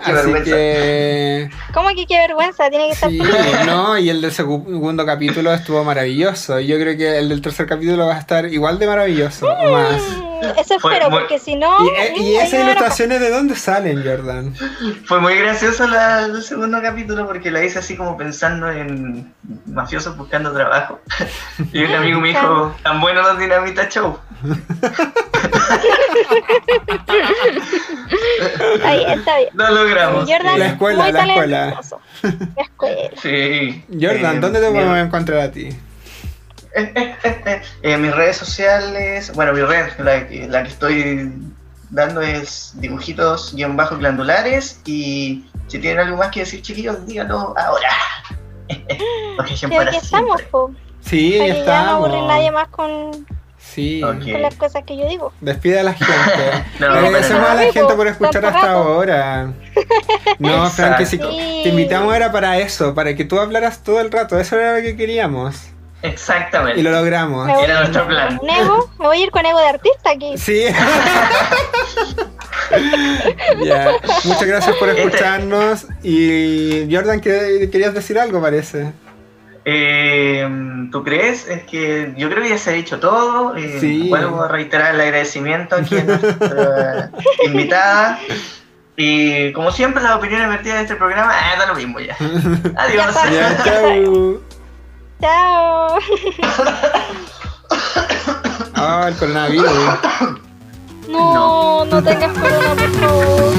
Qué Así vergüenza. que. ¿Cómo que qué vergüenza? Tiene que estar Sí, feliz. no, y el del segundo capítulo estuvo maravilloso. Y Yo creo que el del tercer capítulo va a estar igual de maravilloso o más. Eso espero, muy- porque si no. Y, esas a- ilustraciones de dónde salen, Jordan? Fue muy gracioso la- el segundo capítulo porque la hice así como pensando en mafiosos buscando trabajo. Y un amigo me dijo, tan bueno los Dinamita Show. Ahí está bien. Lo logramos. Jordan, La escuela, la escuela. La escuela. Sí. Jordan, Eh, ¿dónde te podemos encontrar a ti? Eh, mis redes sociales, bueno, mi red, la que, la que estoy dando es dibujitos-glandulares y si tienen algo más que decir chiquillos, díganlo ahora. Porque para estamos, po. Sí, ya que ya no aburrir estamos. nadie más con, Sí. Con las cosas que yo digo. Despide a la gente. No, Le Agradecemos para a la gente por escuchar hasta ahora. No, Sí. te invitamos era para eso, para que tú hablaras todo el rato. Eso era lo que queríamos. Exactamente. Y lo logramos. Voy Era nuestro plan. con ego, me voy a ir con ego de artista aquí. Sí. Muchas gracias por Este- escucharnos. Y Jordan, que querías decir algo, parece. Eh, ¿Tú crees? Es que yo creo que ya se ha dicho todo. Eh, Sí. Vuelvo a reiterar el agradecimiento aquí a nuestra invitada. Y como siempre, las opiniones vertidas de este programa, da lo mismo ya. Adiós. Ya, chao. Chao. Ah, el coronavirus. No, no tengas corona, por favor.